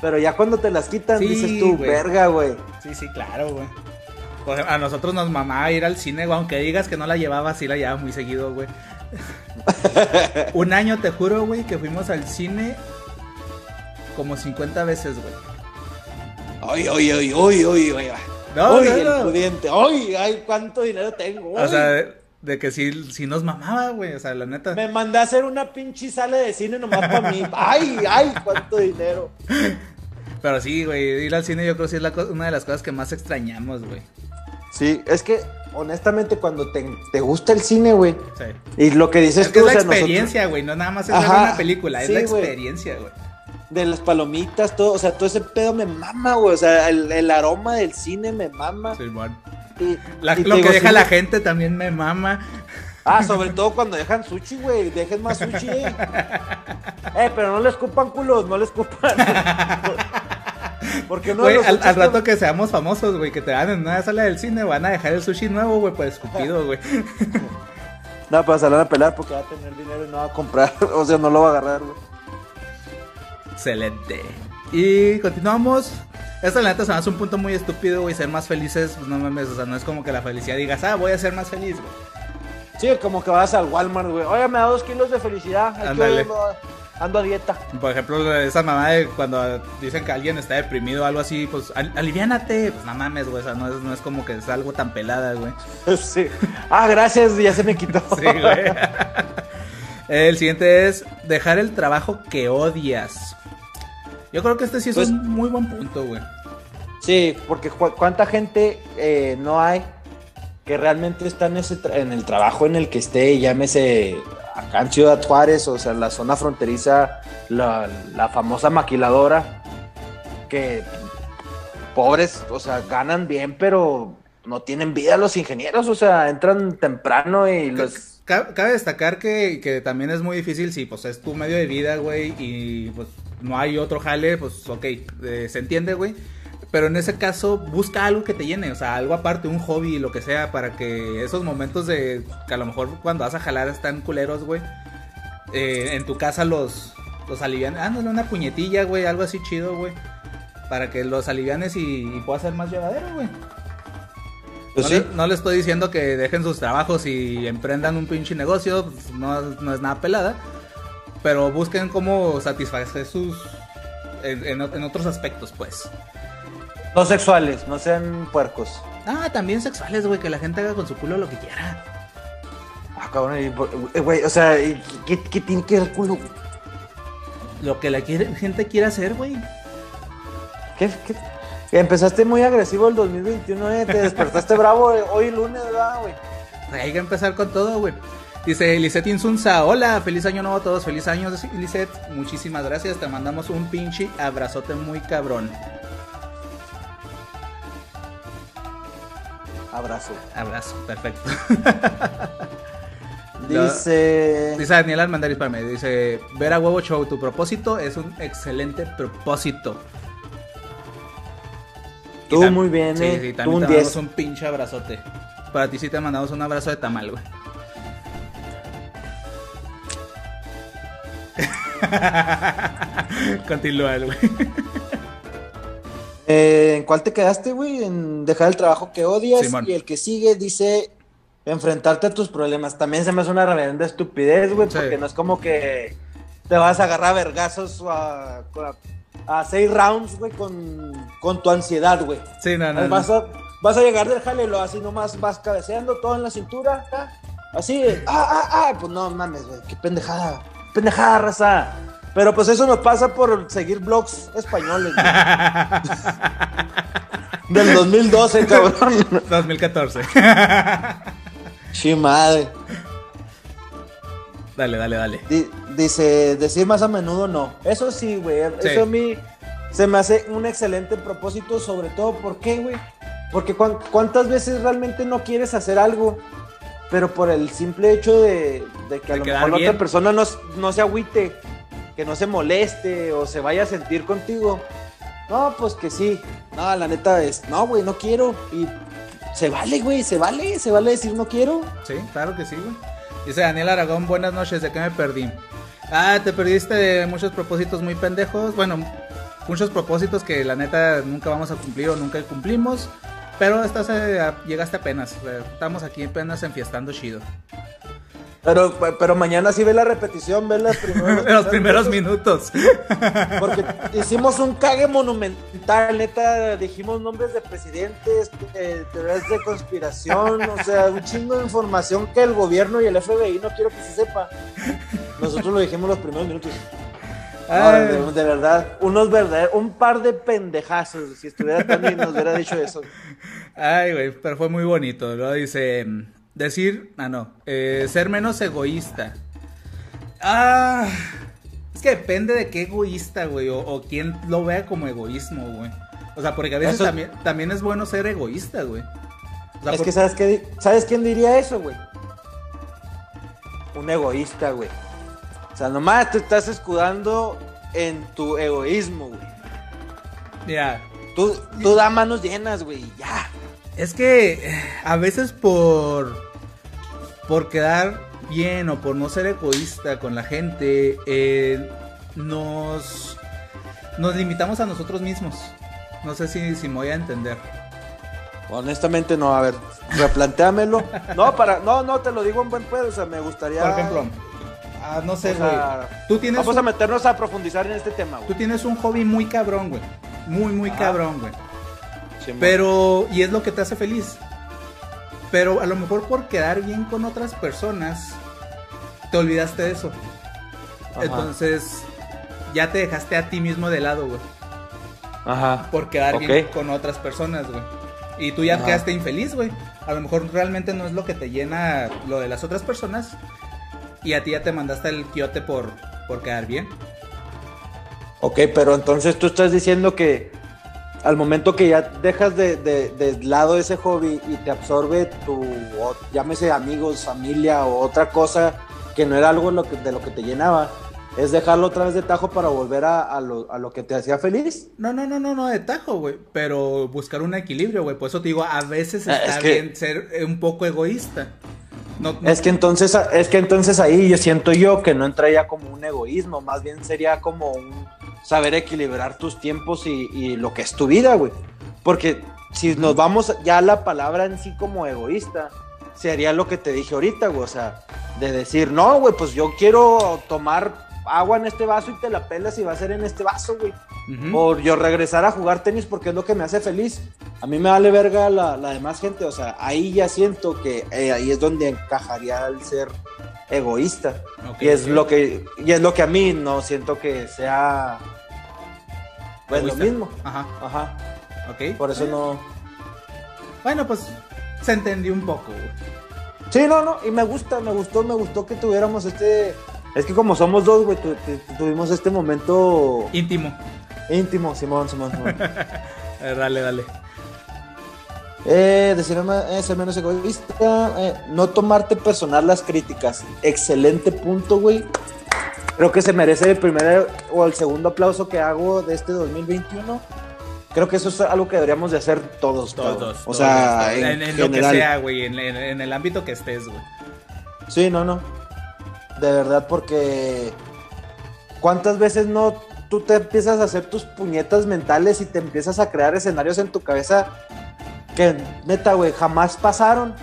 Speaker 2: pero ya cuando te las quitan
Speaker 1: sí,
Speaker 2: dices tú, verga, güey.
Speaker 1: Sí, sí, claro, güey. Pues a nosotros nos mamaba ir al cine, güey, aunque digas que no la llevaba, sí la llevaba muy seguido, güey. Un año, te juro, güey, que fuimos al cine como 50 veces, güey.
Speaker 2: Ay, ay, ay, ay, ay, ay.
Speaker 1: No,
Speaker 2: Uy,
Speaker 1: no,
Speaker 2: el
Speaker 1: no.
Speaker 2: pudiente. Ay, ay, cuánto dinero tengo.
Speaker 1: O
Speaker 2: Uy.
Speaker 1: sea, de, que sí, sí nos mamaba, güey. O sea, la neta.
Speaker 2: Me mandé a hacer una pinche sala de cine nomás para mí. Ay, ay, cuánto dinero.
Speaker 1: Pero sí, güey, ir al cine yo creo que sí es la una de las cosas que más extrañamos, güey.
Speaker 2: Sí, es que honestamente cuando te, te gusta el cine, güey,
Speaker 1: Sí.
Speaker 2: y lo que dices
Speaker 1: Es que
Speaker 2: tú,
Speaker 1: es la
Speaker 2: o sea, nosotros-
Speaker 1: experiencia, güey, no nada más es ver una película, es
Speaker 2: sí,
Speaker 1: la
Speaker 2: güey.
Speaker 1: experiencia, güey.
Speaker 2: De las palomitas, todo, o sea, todo ese pedo me mama, güey, o sea, el, el aroma del cine me mama.
Speaker 1: Simón.
Speaker 2: Y-
Speaker 1: La-
Speaker 2: y
Speaker 1: lo que
Speaker 2: digo,
Speaker 1: deja
Speaker 2: sí,
Speaker 1: la gente también me mama.
Speaker 2: Ah, sobre todo cuando dejan sushi, güey, dejen más sushi. Eh, Eh, pero no le escupan culos, no le escupan. Porque no
Speaker 1: Güey, al, al rato que seamos famosos, güey, que te van en una sala del cine, van a dejar el sushi nuevo, güey, por escupido, güey.
Speaker 2: No, para salir a pelar porque va a tener dinero y no va a comprar, o sea, no lo va a agarrar, güey.
Speaker 1: Excelente. Y continuamos. Esta la neta se me hace un punto muy estúpido, güey, ser más felices, pues no mames, o sea, no es como que la felicidad digas, ah, voy a ser más feliz, güey.
Speaker 2: Sí, como que vas al Walmart, güey. Oye, me da dos kilos de felicidad. Aquí
Speaker 1: Ándale.
Speaker 2: ando, ando a dieta.
Speaker 1: Por ejemplo, esa mamá de cuando dicen que alguien está deprimido o algo así, pues al- aliviánate, pues no mames, güey, o sea, no es, no es como que es algo tan pelada, güey.
Speaker 2: Sí. Ah, gracias, ya se me quitó.
Speaker 1: Sí, güey. El siguiente es dejar el trabajo que odias. Yo creo que este sí es
Speaker 2: Pues-
Speaker 1: un muy buen punto, güey.
Speaker 2: Sí, porque cu- cuánta gente eh, no hay que realmente está en, ese tra- en el trabajo en el que esté, llámese acá en Ciudad Juárez, o sea, la zona fronteriza, la, la famosa maquiladora, que pobres, o sea, ganan bien, pero no tienen vida los ingenieros, o sea, entran temprano y los...
Speaker 1: Ca- Cabe destacar que, que también es muy difícil si pues es tu medio de vida, güey, y pues no hay otro jale, pues ok, eh, se entiende, güey. Pero en ese caso busca algo que te llene, o sea, algo aparte, un hobby, lo que sea, para que esos momentos de que a lo mejor cuando vas a jalar están culeros, güey. eh, en tu casa los, los alivian, ándale una puñetilla, güey, algo así chido, güey. Para que los alivianes y, y pueda ser más llevadero, güey.
Speaker 2: pues
Speaker 1: no,
Speaker 2: sí.
Speaker 1: le- no les estoy diciendo que dejen sus trabajos y emprendan un pinche negocio, pues, no, no es nada pelada. Pero busquen cómo satisfacer sus. En, en o- en otros aspectos, pues.
Speaker 2: No sexuales, no sean puercos.
Speaker 1: Ah, también sexuales, güey, que la gente haga con su culo lo que quiera.
Speaker 2: Ah, cabrón, eh, güey, o sea, ¿y ¿qué, qué tiene que ver el culo?
Speaker 1: Lo que la gente quiera hacer, güey.
Speaker 2: ¿Qué, qué? Empezaste muy agresivo el 2021, eh, te despertaste bravo hoy lunes, ¿verdad, güey?
Speaker 1: Hay que empezar con todo, güey. Dice Lisette Insunza, hola, feliz año nuevo a todos, feliz año Lisette, muchísimas gracias, te mandamos un pinche abrazote muy cabrón.
Speaker 2: abrazo.
Speaker 1: Abrazo, perfecto.
Speaker 2: Dice.
Speaker 1: Dice Daniel Armandaris para mí. Dice: Ver a Huevo Show, tu propósito es un excelente propósito.
Speaker 2: Tú muy bien,
Speaker 1: sí,
Speaker 2: eh.
Speaker 1: Sí,
Speaker 2: Tú
Speaker 1: también
Speaker 2: un
Speaker 1: te
Speaker 2: 10.
Speaker 1: mandamos un pinche abrazote. Para ti sí te mandamos un abrazo de tamal, güey. Continúa, güey.
Speaker 2: Eh, ¿En cuál te quedaste, güey? En dejar el trabajo que odias.
Speaker 1: Simón.
Speaker 2: Y el que sigue dice enfrentarte a tus problemas. También se me hace una reverenda estupidez, güey,
Speaker 1: Sí.
Speaker 2: porque no es como que te vas a agarrar a vergazos a, a, a seis rounds, güey, con, con tu ansiedad, güey.
Speaker 1: Sí, no, no. no.
Speaker 2: Vas, a, vas a llegar del jalelo así nomás, vas cabeceando todo en la cintura, así, ah, ah, ah, pues no mames, güey, qué pendejada, pendejada, raza. Pero pues eso nos pasa por seguir blogs españoles. Del 2012, cabrón.
Speaker 1: 2014.
Speaker 2: Sí, madre.
Speaker 1: dale, dale, dale.
Speaker 2: Di- dice, decir más a menudo no. Eso sí, güey.
Speaker 1: Sí.
Speaker 2: Eso a mí se me hace un excelente propósito, sobre todo, ¿por qué, güey? Porque cuántas veces realmente no quieres hacer algo, pero por el simple hecho de, de que a
Speaker 1: De
Speaker 2: lo la otra persona no, no se agüite, que no se moleste o se vaya a sentir contigo. No, pues que sí. No, la neta es, no, güey, no quiero. Y se vale, güey, se vale, se vale decir no quiero.
Speaker 1: Sí, claro que sí, güey. Dice Daniel Aragón, buenas noches, ¿de qué me perdí? Ah, te perdiste de muchos propósitos muy pendejos. Bueno, muchos propósitos que la neta nunca vamos a cumplir o nunca cumplimos. Pero estás, eh, llegaste apenas. eh, Estamos aquí apenas enfiestando chido.
Speaker 2: Pero, pero mañana sí ve la repetición, ve las primeros,
Speaker 1: Los primeros minutos.
Speaker 2: Porque hicimos un cague monumental, neta, dijimos nombres de presidentes, eh, teorías de conspiración, o sea, un chingo de información que el gobierno y el FBI no quiero que se sepa. Nosotros lo dijimos los primeros minutos. No,
Speaker 1: Ay.
Speaker 2: de, de verdad, unos verdaderos, un par de pendejazos. Si estuviera Tony nos hubiera dicho eso.
Speaker 1: Ay, güey, pero fue muy bonito. Luego dice, decir, ah, no, eh, ser menos egoísta. Ah, es que depende de qué egoísta, güey, o, o quién lo vea como egoísmo, güey. O sea, porque a veces
Speaker 2: Eso-
Speaker 1: también, también es bueno ser egoísta, güey. O sea,
Speaker 2: Es
Speaker 1: por-
Speaker 2: que ¿sabes, qué, ¿sabes quién diría eso, güey? Un egoísta, güey. O sea, nomás te estás escudando en tu egoísmo, güey.
Speaker 1: Mira,
Speaker 2: Tú, tú da manos llenas, güey, ya.
Speaker 1: es que eh, a veces por, por quedar bien o por no ser egoísta con la gente, eh, nos, nos limitamos a nosotros mismos. No sé si, si me voy a entender.
Speaker 2: Honestamente no, a ver, replantéamelo. No, para, no, no, te lo digo en buen pedo, o sea, me gustaría...
Speaker 1: Por ejemplo, ah, no sé,
Speaker 2: o
Speaker 1: güey.
Speaker 2: sea,
Speaker 1: Tú tienes,
Speaker 2: Vamos a
Speaker 1: un,
Speaker 2: meternos a profundizar en este tema,
Speaker 1: tú
Speaker 2: güey.
Speaker 1: tienes un hobby muy cabrón, güey. Muy, muy cabrón, güey.
Speaker 2: Simón.
Speaker 1: Pero, y es lo que te hace feliz. Pero a lo mejor por quedar bien con otras personas, te olvidaste de eso.
Speaker 2: Ajá.
Speaker 1: Entonces, ya te dejaste a ti mismo de lado, güey.
Speaker 2: Ajá.
Speaker 1: Por quedar bien con otras personas, güey. Y tú ya
Speaker 2: Ajá.
Speaker 1: quedaste infeliz, güey. A lo mejor realmente no es lo que te llena lo de las otras personas. Y a ti ya te mandaste el quiote por, por quedar bien.
Speaker 2: Ok, pero entonces tú estás diciendo que al momento que ya dejas de, de- de lado ese hobby y te absorbe tu, o llámese amigos, familia o otra cosa que no era algo lo que- de lo que te llenaba, es dejarlo otra vez de tajo para volver a, a lo, a lo que te hacía feliz.
Speaker 1: No, no, no, no, no de tajo, güey. Pero buscar un equilibrio, güey. Por eso te digo, a veces
Speaker 2: Ah,
Speaker 1: está
Speaker 2: es que-
Speaker 1: bien ser un poco egoísta.
Speaker 2: Es que entonces, es que entonces ahí yo siento yo que no entraría como un egoísmo, más bien sería como un saber equilibrar tus tiempos y, y lo que es tu vida, güey. Porque si nos vamos ya a la palabra en sí como egoísta, sería lo que te dije ahorita, güey. O sea, de decir, no, güey, pues yo quiero tomar agua en este vaso y te la pelas y va a ser en este vaso, güey. O yo regresar a jugar tenis porque es lo que me hace feliz. A mí me vale verga la, la demás gente. O sea, ahí ya siento que eh, ahí es donde encajaría el ser egoísta. Y es lo que y es lo que a mí no siento que sea pues lo mismo.
Speaker 1: Ajá,
Speaker 2: Ajá.
Speaker 1: ok.
Speaker 2: Por eso no.
Speaker 1: Bueno, pues se entendió un poco, güey.
Speaker 2: Sí, no, no. Y me gusta, me gustó, me gustó que tuviéramos este. Es que como somos dos, güey, tu- tu- tuvimos este momento
Speaker 1: Íntimo.
Speaker 2: íntimo, Simón, Simón, Simón.
Speaker 1: Ver, dale, dale.
Speaker 2: Eh, decir eh, ser menos egoísta. Eh, no tomarte personal las críticas. Excelente punto, güey. Creo que se merece el primer o el segundo aplauso que hago de este 2021. Creo que eso es algo que deberíamos de hacer todos.
Speaker 1: Todos. O sea, en, en lo que sea, güey. En, en el ámbito que estés, güey.
Speaker 2: Sí, no, no. De verdad, porque. ¿Cuántas veces no tú te empiezas a hacer tus puñetas mentales y te empiezas a crear escenarios en tu cabeza que neta, güey, jamás pasaron.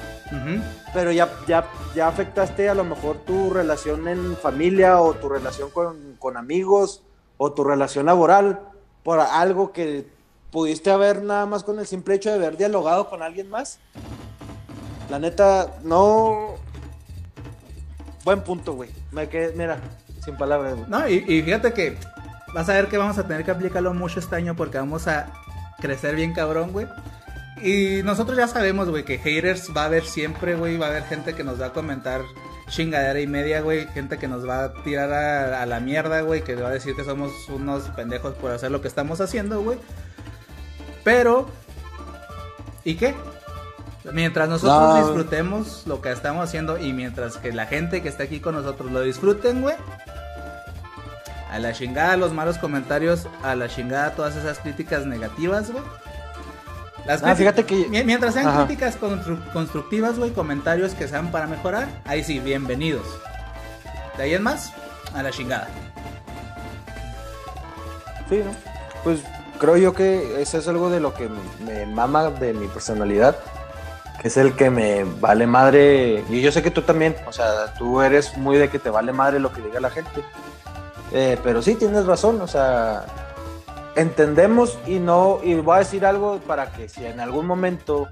Speaker 2: Pero ya, ya, ya afectaste a lo mejor tu relación en familia o tu relación con, amigos o tu relación laboral por algo que pudiste haber nada más con el simple hecho de haber dialogado con alguien más. La neta, no. Buen punto, güey. Me quedé, mira, sin palabras, güey.
Speaker 1: No, y, fíjate que vas a ver que vamos a tener que aplicarlo mucho este año porque vamos a crecer bien cabrón, güey. Y nosotros ya sabemos, güey, que haters va a haber siempre, güey. Va a haber gente que nos va a comentar chingadera y media, güey. Gente que nos va a tirar a, la mierda, güey. Que va a decir que somos unos pendejos por hacer lo que estamos haciendo, güey. Pero... ¿Y qué? Mientras nosotros disfrutemos lo que estamos haciendo y mientras que la gente que está aquí con nosotros lo disfruten, güey. A la chingada los malos comentarios, a la chingada todas esas críticas negativas, güey.
Speaker 2: Ah, fíjate que...
Speaker 1: Mientras sean críticas constructivas, güey, comentarios que sean para mejorar, ahí sí, bienvenidos. De ahí en más, a la chingada.
Speaker 2: Sí, ¿no? Pues creo yo que eso es algo de lo que me mama de mi personalidad, es el que me vale madre, y yo sé que tú también, o sea, tú eres muy de que te vale madre lo que diga la gente, eh, pero sí, tienes razón, o sea, entendemos y no, y voy a decir algo para que si en algún momento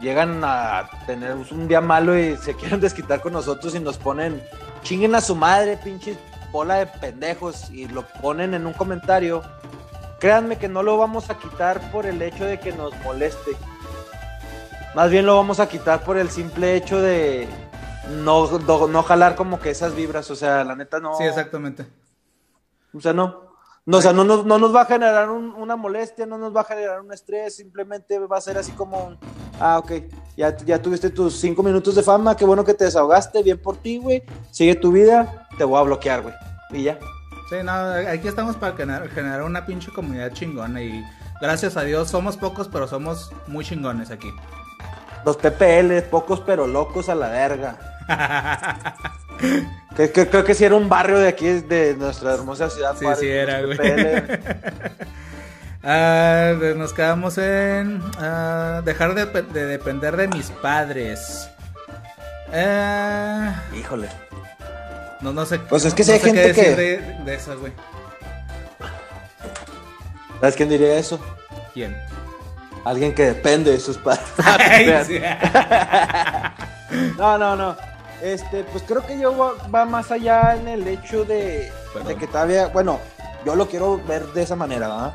Speaker 2: llegan a tener un día malo y se quieren desquitar con nosotros y nos ponen, chinguen a su madre, pinche bola de pendejos, y lo ponen en un comentario, créanme que no lo vamos a quitar por el hecho de que nos moleste. Más bien lo vamos a quitar por el simple hecho de no, no, jalar como que esas vibras, o sea, la neta no.
Speaker 1: Sí, exactamente.
Speaker 2: O sea, no. No, o sea, no nos, no nos va a generar una molestia, no nos va a generar un estrés, simplemente va a ser así como un, ah, ok, ya, ya tuviste tus cinco minutos de fama, qué bueno que te desahogaste, bien por ti, güey, sigue tu vida, te voy a bloquear, güey, y ya.
Speaker 1: Sí, no, aquí estamos para generar, una pinche comunidad chingona y gracias a Dios somos pocos, pero somos muy chingones aquí.
Speaker 2: Los PPL, pocos pero locos a la verga. creo que sí era un barrio de aquí, de nuestra hermosa ciudad.
Speaker 1: Sí, sí era, güey. Ah, nos quedamos en ah, dejar de, depender de mis padres.
Speaker 2: Eh, Híjole.
Speaker 1: No, no sé.
Speaker 2: Pues es que si hay gente que.
Speaker 1: De, de eso, güey.
Speaker 2: ¿Sabes quién diría eso?
Speaker 1: ¿Quién?
Speaker 2: Alguien que depende de sus padres. no, no, no. Este, pues creo que yo va, más allá en el hecho de, que todavía, bueno, yo lo quiero ver de esa manera, ¿verdad?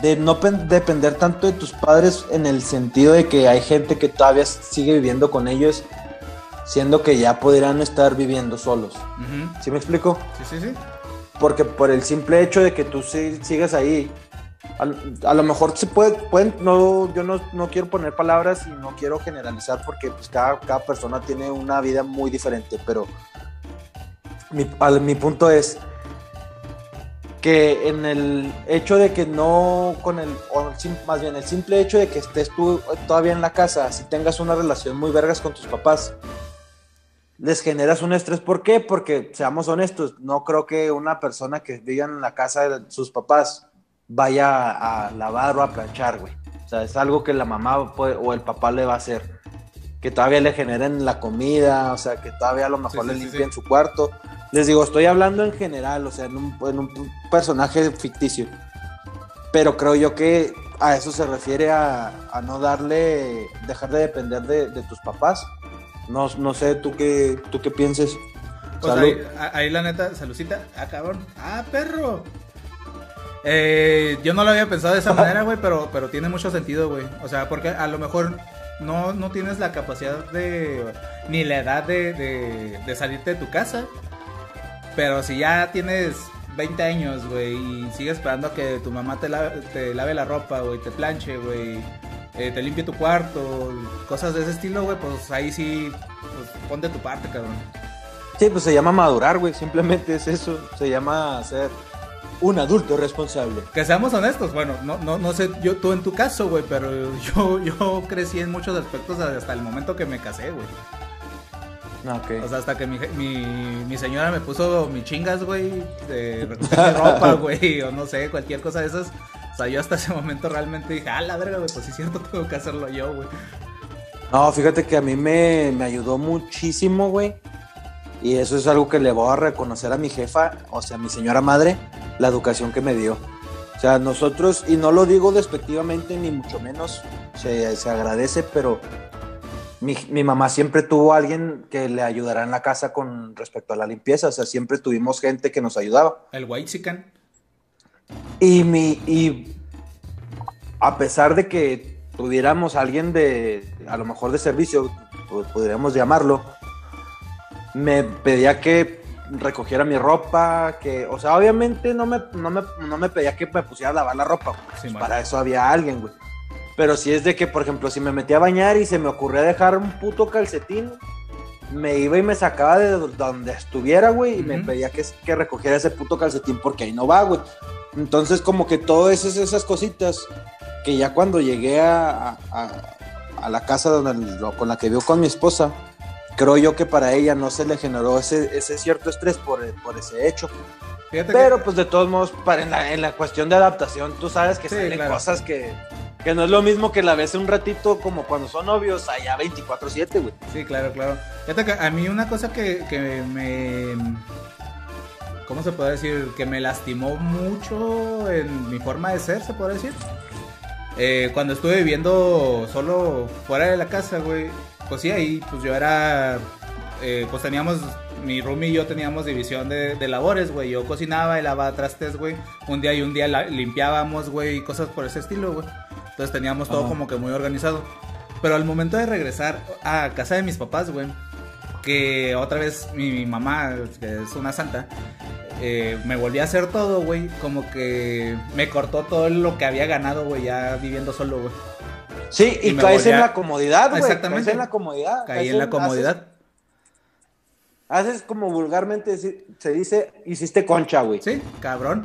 Speaker 2: De no depender tanto de tus padres en el sentido de que hay gente que todavía sigue viviendo con ellos, siendo que ya podrían estar viviendo solos. ¿Sí me explico?
Speaker 1: Sí, sí, sí.
Speaker 2: Porque por el simple hecho de que tú sigas ahí, a, lo mejor se puede, pueden, no, yo no, no, quiero poner palabras y no quiero generalizar porque pues cada, cada persona tiene una vida muy diferente, pero mi, punto es que en el hecho de que no, con el, o más bien el simple hecho de que estés tú todavía en la casa, si tengas una relación muy vergas con tus papás, les generas un estrés. ¿Por qué? Porque, seamos honestos, no creo que una persona que viva en la casa de sus papás vaya a lavar o a planchar, güey. O sea, es algo que la mamá o el papá le va a hacer. Que todavía le generen la comida, o sea, que todavía a lo mejor le limpien su cuarto. Les digo, estoy hablando en general, o sea, en un, personaje ficticio. Pero creo yo que a eso se refiere a, no darle, dejar de depender de, tus papás. No, no sé, tú qué, tú qué pienses.
Speaker 1: Pues ahí, ahí, la neta, saludcita. Ah, cabrón. Ah, perro. Eh, yo no lo había pensado de esa manera, güey, pero, pero tiene mucho sentido, güey. O sea, porque a lo mejor no, no tienes la capacidad de, ni la edad de, de, salirte de tu casa. Pero si ya tienes 20 años, güey, y sigues esperando a que tu mamá te lave, te lave la ropa, güey, te planche, güey, eh, te limpie tu cuarto, cosas de ese estilo, güey, pues ahí sí, pues ponte tu parte, cabrón.
Speaker 2: Sí, pues se llama madurar, güey, simplemente es eso, se llama ser un adulto responsable.
Speaker 1: Que seamos honestos, bueno, no, no, no sé yo tú en tu caso, güey, pero yo, yo crecí en muchos aspectos hasta el momento que me casé, güey.
Speaker 2: Ah, ok.
Speaker 1: O sea, hasta que mi, mi, mi señora me puso mis chingas, güey, de recoger ropa, güey, o no sé, cualquier cosa de esas. O sea, yo hasta ese momento realmente dije, ah, la verga, güey, pues sí, cierto, tengo que hacerlo yo, güey.
Speaker 2: No, fíjate que a mí me, me ayudó muchísimo, güey. Y eso es algo que le voy a reconocer a mi jefa, o sea, a mi señora madre, la educación que me dio. O sea, nosotros, y no lo digo despectivamente ni mucho menos, se, se agradece, pero mi, mi, mamá siempre tuvo a alguien que le ayudara en la casa con respecto a la limpieza, o sea, siempre tuvimos gente que nos ayudaba.
Speaker 1: El white chicken.
Speaker 2: Y, mi, y a pesar de que tuviéramos a alguien de, a lo mejor de servicio, podríamos llamarlo, me pedía que recogiera mi ropa, que, o sea, obviamente no me, no me, no me pedía que me pusiera a lavar la ropa, sí, para eso había alguien, güey. Pero si es de que, por ejemplo, si me metía a bañar y se me ocurría dejar un puto calcetín, me iba y me sacaba de donde estuviera, güey, y uh -huh. me pedía que, que, recogiera ese puto calcetín porque ahí no va, güey. Entonces, como que todas esas, esas cositas que ya cuando llegué a, a, a la casa donde, con la que vivo con mi esposa, creo yo que para ella no se le generó ese, ese cierto estrés por, por ese hecho. Fíjate Pero que... pues de todos modos, para en, la, en la cuestión de adaptación, tú sabes que sí, salen claro. cosas que, que no es lo mismo que la ves un ratito como cuando son novios allá 24/7, güey.
Speaker 1: Sí, claro, claro. Fíjate que a mí una cosa que, que me... ¿Cómo se puede decir? Que me lastimó mucho en mi forma de ser, se puede decir. Eh, cuando estuve viviendo solo fuera de la casa, güey, pues sí, ahí pues yo era, eh, pues teníamos, mi roomie y yo teníamos división de, de labores, güey, yo cocinaba y lavaba trastes, güey, un día y un día la, limpiábamos, güey, y cosas por ese estilo, güey, entonces teníamos todo Ajá. como que muy organizado, pero al momento de regresar a casa de mis papás, güey, que otra vez mi mamá, que es una santa, eh, me volví a hacer todo, güey, como que me cortó todo lo que había ganado, güey, ya viviendo solo, güey.
Speaker 2: Sí, y, y caes en la comodidad, güey.
Speaker 1: Exactamente.
Speaker 2: Caes en la comodidad.
Speaker 1: Caí en la comodidad.
Speaker 2: Haces, haces, como vulgarmente se dice, hiciste concha, güey.
Speaker 1: Sí, cabrón.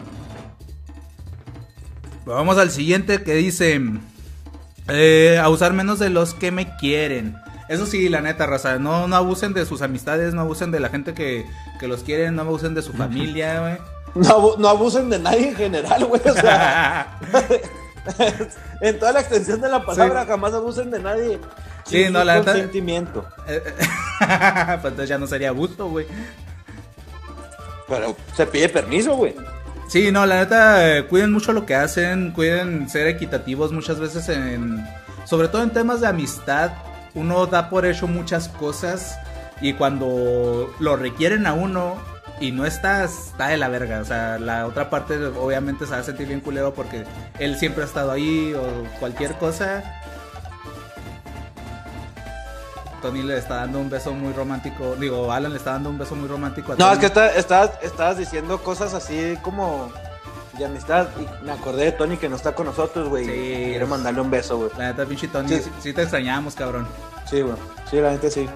Speaker 1: Vamos al siguiente que dice, eh, a usar menos de los que me quieren. Eso sí, la neta, raza, no, no abusen de sus amistades, no abusen de la gente que, que los quiere, no abusen de su familia, güey.
Speaker 2: No, no abusen de nadie en general, güey. O sea, en toda la extensión de la palabra, sí. jamás abusen de nadie.
Speaker 1: Sí, no, la neta.
Speaker 2: sentimiento.
Speaker 1: pues entonces ya no sería abuso, güey.
Speaker 2: Pero se pide permiso, güey.
Speaker 1: Sí, no, la neta, eh, cuiden mucho lo que hacen, cuiden ser equitativos muchas veces en... Sobre todo en temas de amistad, uno da por hecho muchas cosas y cuando lo requieren a uno y no estás, está de la verga. O sea, la otra parte obviamente se va a sentir bien culero porque él siempre ha estado ahí o cualquier cosa. Tony le está dando un beso muy romántico. Digo, Alan le está dando un beso muy romántico a
Speaker 2: No,
Speaker 1: Tony.
Speaker 2: es que está, estabas, estabas diciendo cosas así como de amistad. Y me acordé de Tony que no está con nosotros, güey. Sí. Quiero mandarle un beso, güey.
Speaker 1: La neta, pinche Tony, sí. sí te extrañamos, cabrón.
Speaker 2: Sí, güey. Sí, la neta sí.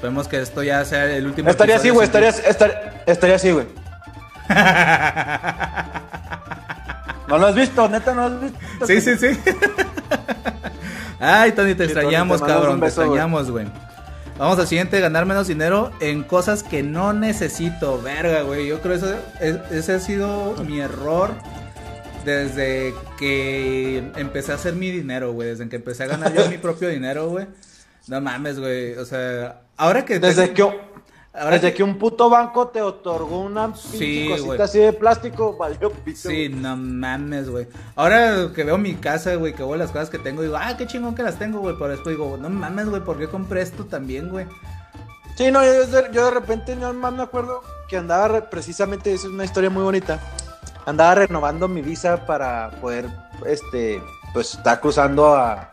Speaker 1: Esperemos que esto ya sea el último.
Speaker 2: Estaría así, güey. Estaría, estar, estaría así, güey. ¿No lo has visto? ¿Neta no lo has visto?
Speaker 1: Sí, sí, sí. Ay, Tony, te sí, extrañamos, Tony, te cabrón. Beso, te extrañamos, güey. Vamos al siguiente, ganar menos dinero en cosas que no necesito. Verga, güey. Yo creo que ese, ese ha sido mi error desde que empecé a hacer mi dinero, güey. Desde que empecé a ganar yo mi propio dinero, güey. No mames, güey. O sea, ahora que.
Speaker 2: Desde te... que. Ahora Desde que... que un puto banco te otorgó una sí, cosita wey. así de plástico, valió pito.
Speaker 1: Sí, no mames, güey. Ahora que veo mi casa, güey, que veo las cosas que tengo, digo, ah, qué chingón que las tengo, güey. Pero después digo, no mames, güey, ¿por qué compré esto también, güey?
Speaker 2: Sí, no, yo de, yo de repente no más me acuerdo que andaba precisamente, esa es una historia muy bonita. Andaba renovando mi visa para poder, este, pues estar cruzando a,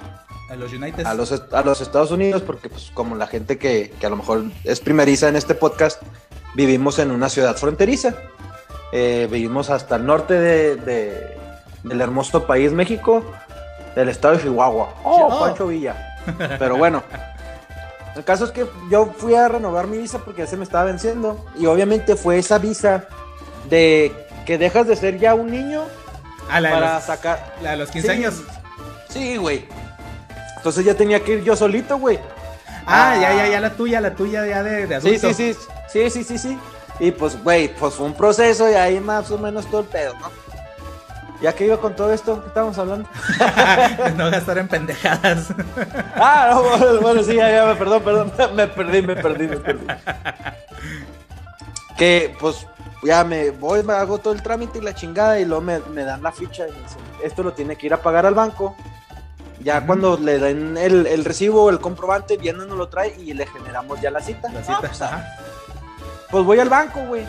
Speaker 1: a los United.
Speaker 2: A los, a los Estados Unidos, porque pues como la gente que, que, a lo mejor es primeriza en este podcast, vivimos en una ciudad fronteriza. Eh, vivimos hasta el norte de, de, del hermoso país México, del estado de Chihuahua. Oh, Pancho Villa. Pero bueno. El caso es que yo fui a renovar mi visa porque ya se me estaba venciendo. Y obviamente fue esa visa de que dejas de ser ya un niño
Speaker 1: ah, la
Speaker 2: para
Speaker 1: los,
Speaker 2: sacar.
Speaker 1: La de los 15 años.
Speaker 2: Sí, güey. Entonces ya tenía que ir yo solito, güey.
Speaker 1: Ah, ya, ya, ya la tuya, la tuya ya de, de adulto.
Speaker 2: Sí, sí, sí. Sí, sí, sí, sí. Y pues, güey, pues fue un proceso y ahí más o menos todo el pedo, ¿no? Ya que iba con todo esto, ¿qué estábamos hablando?
Speaker 1: no gastar en pendejadas.
Speaker 2: ah, no, bueno, sí, ya, ya, perdón, perdón. Me perdí, me perdí, me perdí. Que, pues, ya me voy, me hago todo el trámite y la chingada y luego me, me dan la ficha y me dicen, esto lo tiene que ir a pagar al banco. Ya cuando le den el, el recibo, el comprobante, viene nos lo trae y le generamos ya la cita.
Speaker 1: La cita,
Speaker 2: Ah, pues,
Speaker 1: ajá.
Speaker 2: pues voy al banco, güey.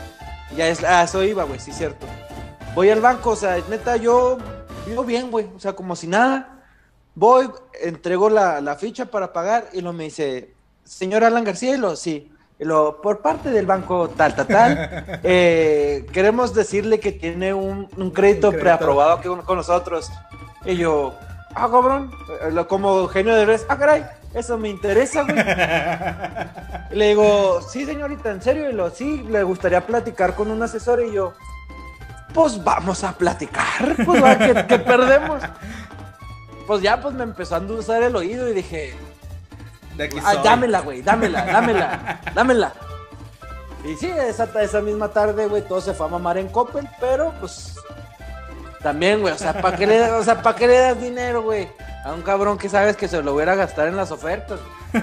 Speaker 2: Ya es, a eso iba, güey, sí, cierto. Voy al banco, o sea, neta, yo vivo bien, güey, o sea, como si nada. Voy, entrego la, la ficha para pagar y lo me dice, señor Alan García, y lo, sí. Y lo, por parte del banco tal, tal, tal, eh, queremos decirle que tiene un, un crédito
Speaker 1: Un crédito.
Speaker 2: preaprobado con nosotros. Y yo, ah, cabrón, eh, como genio de res, ah, caray, eso me interesa, güey. Y le digo, sí, señorita, ¿en serio? Y lo, sí, le gustaría platicar con un asesor. Y yo, pues vamos a platicar, pues que perdemos. Pues ya, pues me empezó a endulzar el oído y dije, "Ah, dámela, güey, dámela, dámela, dámela. Y sí, esa, esa misma tarde, güey, todo se fue a mamar en Coppel, pero pues también, güey, o sea, ¿para qué, le, o sea, ¿pa' qué le das dinero, güey? A un cabrón que sabes que se lo hubiera a gastar en las ofertas.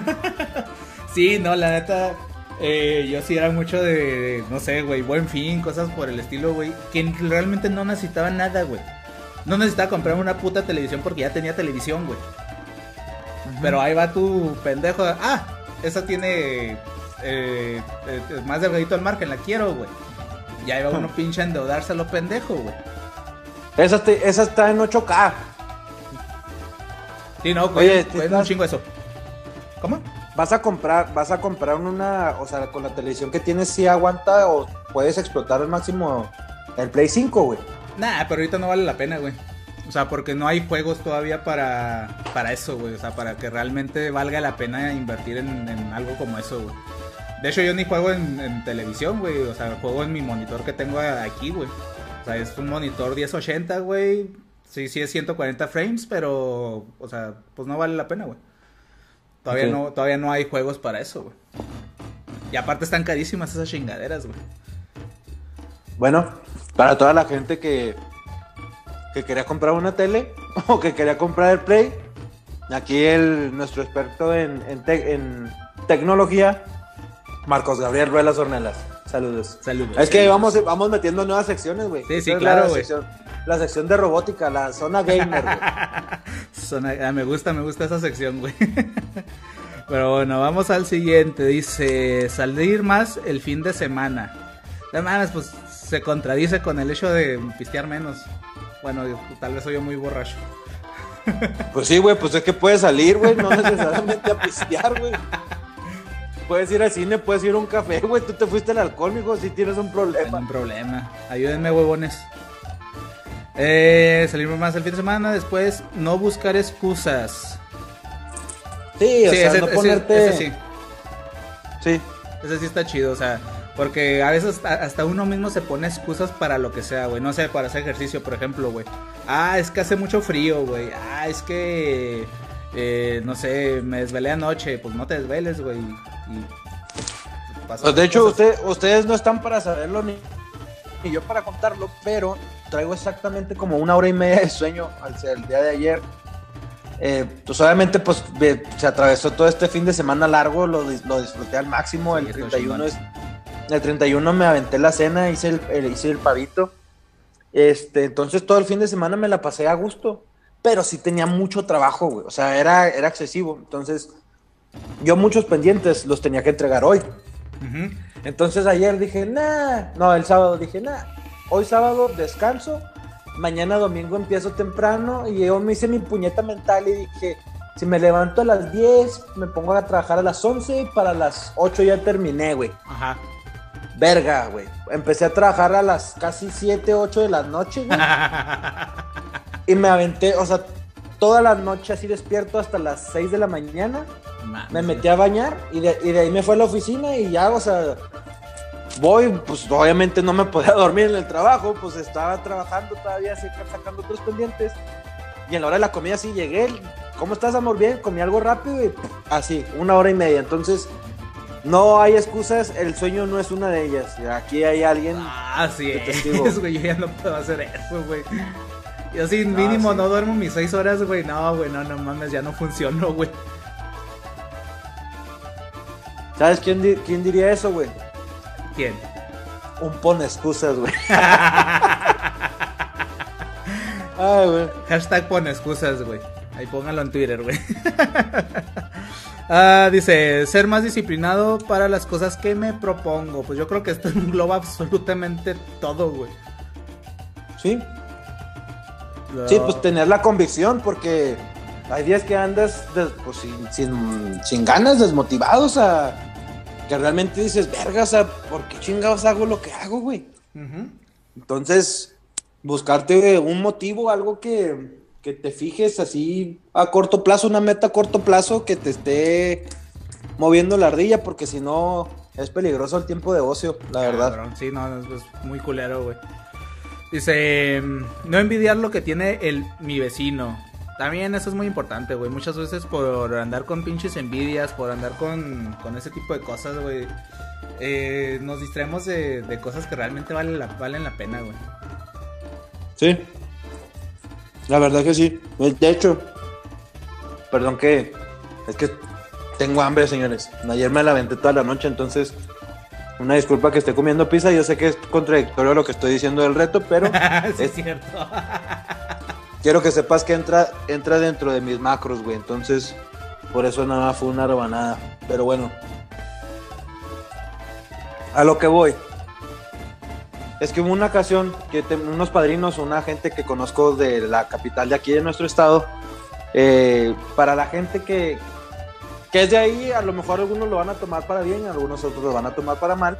Speaker 1: Sí, no, la neta. eh, yo sí era mucho de, no sé, güey, buen fin, cosas por el estilo, güey. Que realmente no necesitaba nada, güey. No necesitaba comprar una puta televisión porque ya tenía televisión, güey. Pero ahí va tu pendejo. Ah, esa tiene eh, eh, más delgadito al margen, la quiero, güey. Y ahí va uno pinche a endeudarse a lo pendejo, güey.
Speaker 2: Esa, te- esa está en 8K.
Speaker 1: Sí, no.
Speaker 2: Oye, ¿te
Speaker 1: un chingo eso. ¿Cómo?
Speaker 2: Vas a comprar, vas a comprar una, o sea, con la televisión que tienes sí aguanta o puedes explotar al máximo el Play 5, güey.
Speaker 1: Nah, pero ahorita no vale la pena, güey. O sea, porque no hay juegos todavía para, para eso, güey. O sea, para que realmente valga la pena invertir en, en algo como eso, güey. De hecho, yo ni juego en, en televisión, güey. O sea, juego en mi monitor que tengo aquí, güey. O sea, es un monitor 1080, güey. Sí, sí es 140 frames, pero, o sea, pues no vale la pena, güey. Todavía, no, todavía no hay juegos para eso, güey. Y aparte están carísimas esas chingaderas, güey.
Speaker 2: Bueno, para toda la gente que, que quería comprar una tele o que quería comprar el Play, aquí el, nuestro experto en, en, te- en tecnología, Marcos Gabriel Ruelas Ornelas. Saludos.
Speaker 1: Saludos.
Speaker 2: Es que vamos, vamos metiendo nuevas secciones, güey.
Speaker 1: Sí, sí, claro,
Speaker 2: la
Speaker 1: güey.
Speaker 2: La sección de robótica, la zona gamer, güey.
Speaker 1: Ah, me gusta, me gusta esa sección, güey. Pero bueno, vamos al siguiente. Dice, salir más el fin de semana. No mames, pues se contradice con el hecho de pistear menos. Bueno, yo- tal vez soy yo muy borracho.
Speaker 2: Pues sí, güey, pues es que puedes salir, güey, no necesariamente a pistear, güey. Puedes ir al cine, puedes ir a un café, güey. Tú te fuiste al alcohol, mijo, si tienes un problema.
Speaker 1: un problema. Ayúdenme, huevones. Eh, salir más el fin de semana. Después, no buscar excusas.
Speaker 2: Sí, o
Speaker 1: Sí,
Speaker 2: sea,
Speaker 1: ese,
Speaker 2: no
Speaker 1: ese-
Speaker 2: ponerte.
Speaker 1: ese sí.
Speaker 2: Sí.
Speaker 1: Ese sí está chido, o sea, porque a veces hasta, hasta uno mismo se pone excusas para lo que sea, güey. No sé, para hacer ejercicio, por ejemplo, güey. Ah, es que hace mucho frío, güey. Ah, es que, eh, no sé, me desvelé anoche. Pues no te desveles, güey. Y pasan
Speaker 2: Pues de hecho, usted, ustedes no están para saberlo ni, ni yo para contarlo, pero traigo exactamente como una hora y media de sueño al ser el día de ayer. Eh, pues obviamente pues se atravesó todo este fin de semana largo, lo, lo disfruté al máximo.
Speaker 1: Sí,
Speaker 2: el
Speaker 1: estuvo
Speaker 2: 31
Speaker 1: chingón.
Speaker 2: es, el 31 me aventé la cena, hice el, el- hice el pavito. Este, entonces todo el fin de semana me la pasé a gusto, pero sí tenía mucho trabajo, güey. O sea, era, era excesivo. Entonces, yo muchos pendientes los tenía que entregar hoy. Entonces ayer dije, nah, no, el sábado dije, nah, hoy sábado descanso, mañana domingo empiezo temprano y yo me hice mi puñeta mental y dije, si me levanto a las 10, me pongo a trabajar a las 11 y para las 8 ya terminé, güey.
Speaker 1: Ajá.
Speaker 2: Verga, güey. Empecé a trabajar a las casi 7, 8 de la noche, güey. Y me aventé, o sea, toda la noche así despierto hasta las 6 de la mañana. me metí a bañar y de, y de, ahí me fue a la oficina y ya, o sea, voy, pues obviamente no me podía dormir en el trabajo, pues estaba trabajando todavía, sacando otros pendientes. Y en la hora de la comida sí llegué, ¿cómo estás, amor? Bien, comí algo rápido y así, una hora y media. Entonces, no hay excusas, el sueño no es una de ellas. Aquí hay alguien.
Speaker 1: Ah, sí, es, güey, yo ya no puedo hacer eso, güey. Yo sí, mínimo no duermo mis seis horas, güey. No, güey, no, no mames, ya no funcionó, güey.
Speaker 2: ¿Sabes quién, quién diría eso, güey?
Speaker 1: ¿Quién?
Speaker 2: Un pone excusas, güey.
Speaker 1: Ay, güey. Hashtag pone excusas, güey. Ahí póngalo en Twitter, güey. ah, dice, ser más disciplinado para las cosas que me propongo. Pues yo creo que esto engloba absolutamente todo, güey.
Speaker 2: Sí. Sí, pues tener la convicción, porque hay días que andas pues, sin, sin, ganas, desmotivados a que realmente dices, verga, o sea, ¿por qué chingados hago lo que hago, güey? Entonces, buscarte un motivo, algo que, te fijes así a corto plazo, una meta a corto plazo que te esté moviendo la ardilla, porque si no es peligroso el tiempo de ocio, la verdad.
Speaker 1: Sí, no, es, muy culero, güey. Dice, no envidiar lo que tiene el mi vecino. También eso es muy importante, güey. Muchas veces por andar con pinches envidias, por andar con, con ese tipo de cosas, güey. Eh, nos distraemos de, de, cosas que realmente valen la, valen la pena, güey.
Speaker 2: Sí. La verdad que sí. De hecho, perdón que es que tengo hambre, señores. Ayer me la toda la noche, entonces una disculpa que esté comiendo pizza. Yo sé que es contradictorio lo que estoy diciendo del reto, pero
Speaker 1: es cierto.
Speaker 2: quiero que sepas que entra, entra dentro de mis macros, güey. Entonces, por eso nada más fue una rebanada. Pero bueno, a lo que voy. Es que hubo una ocasión que unos padrinos, una gente que conozco de la capital de aquí de nuestro estado, eh, para la gente que, que es de ahí, a lo mejor algunos lo van a tomar para bien, algunos otros lo van a tomar para mal,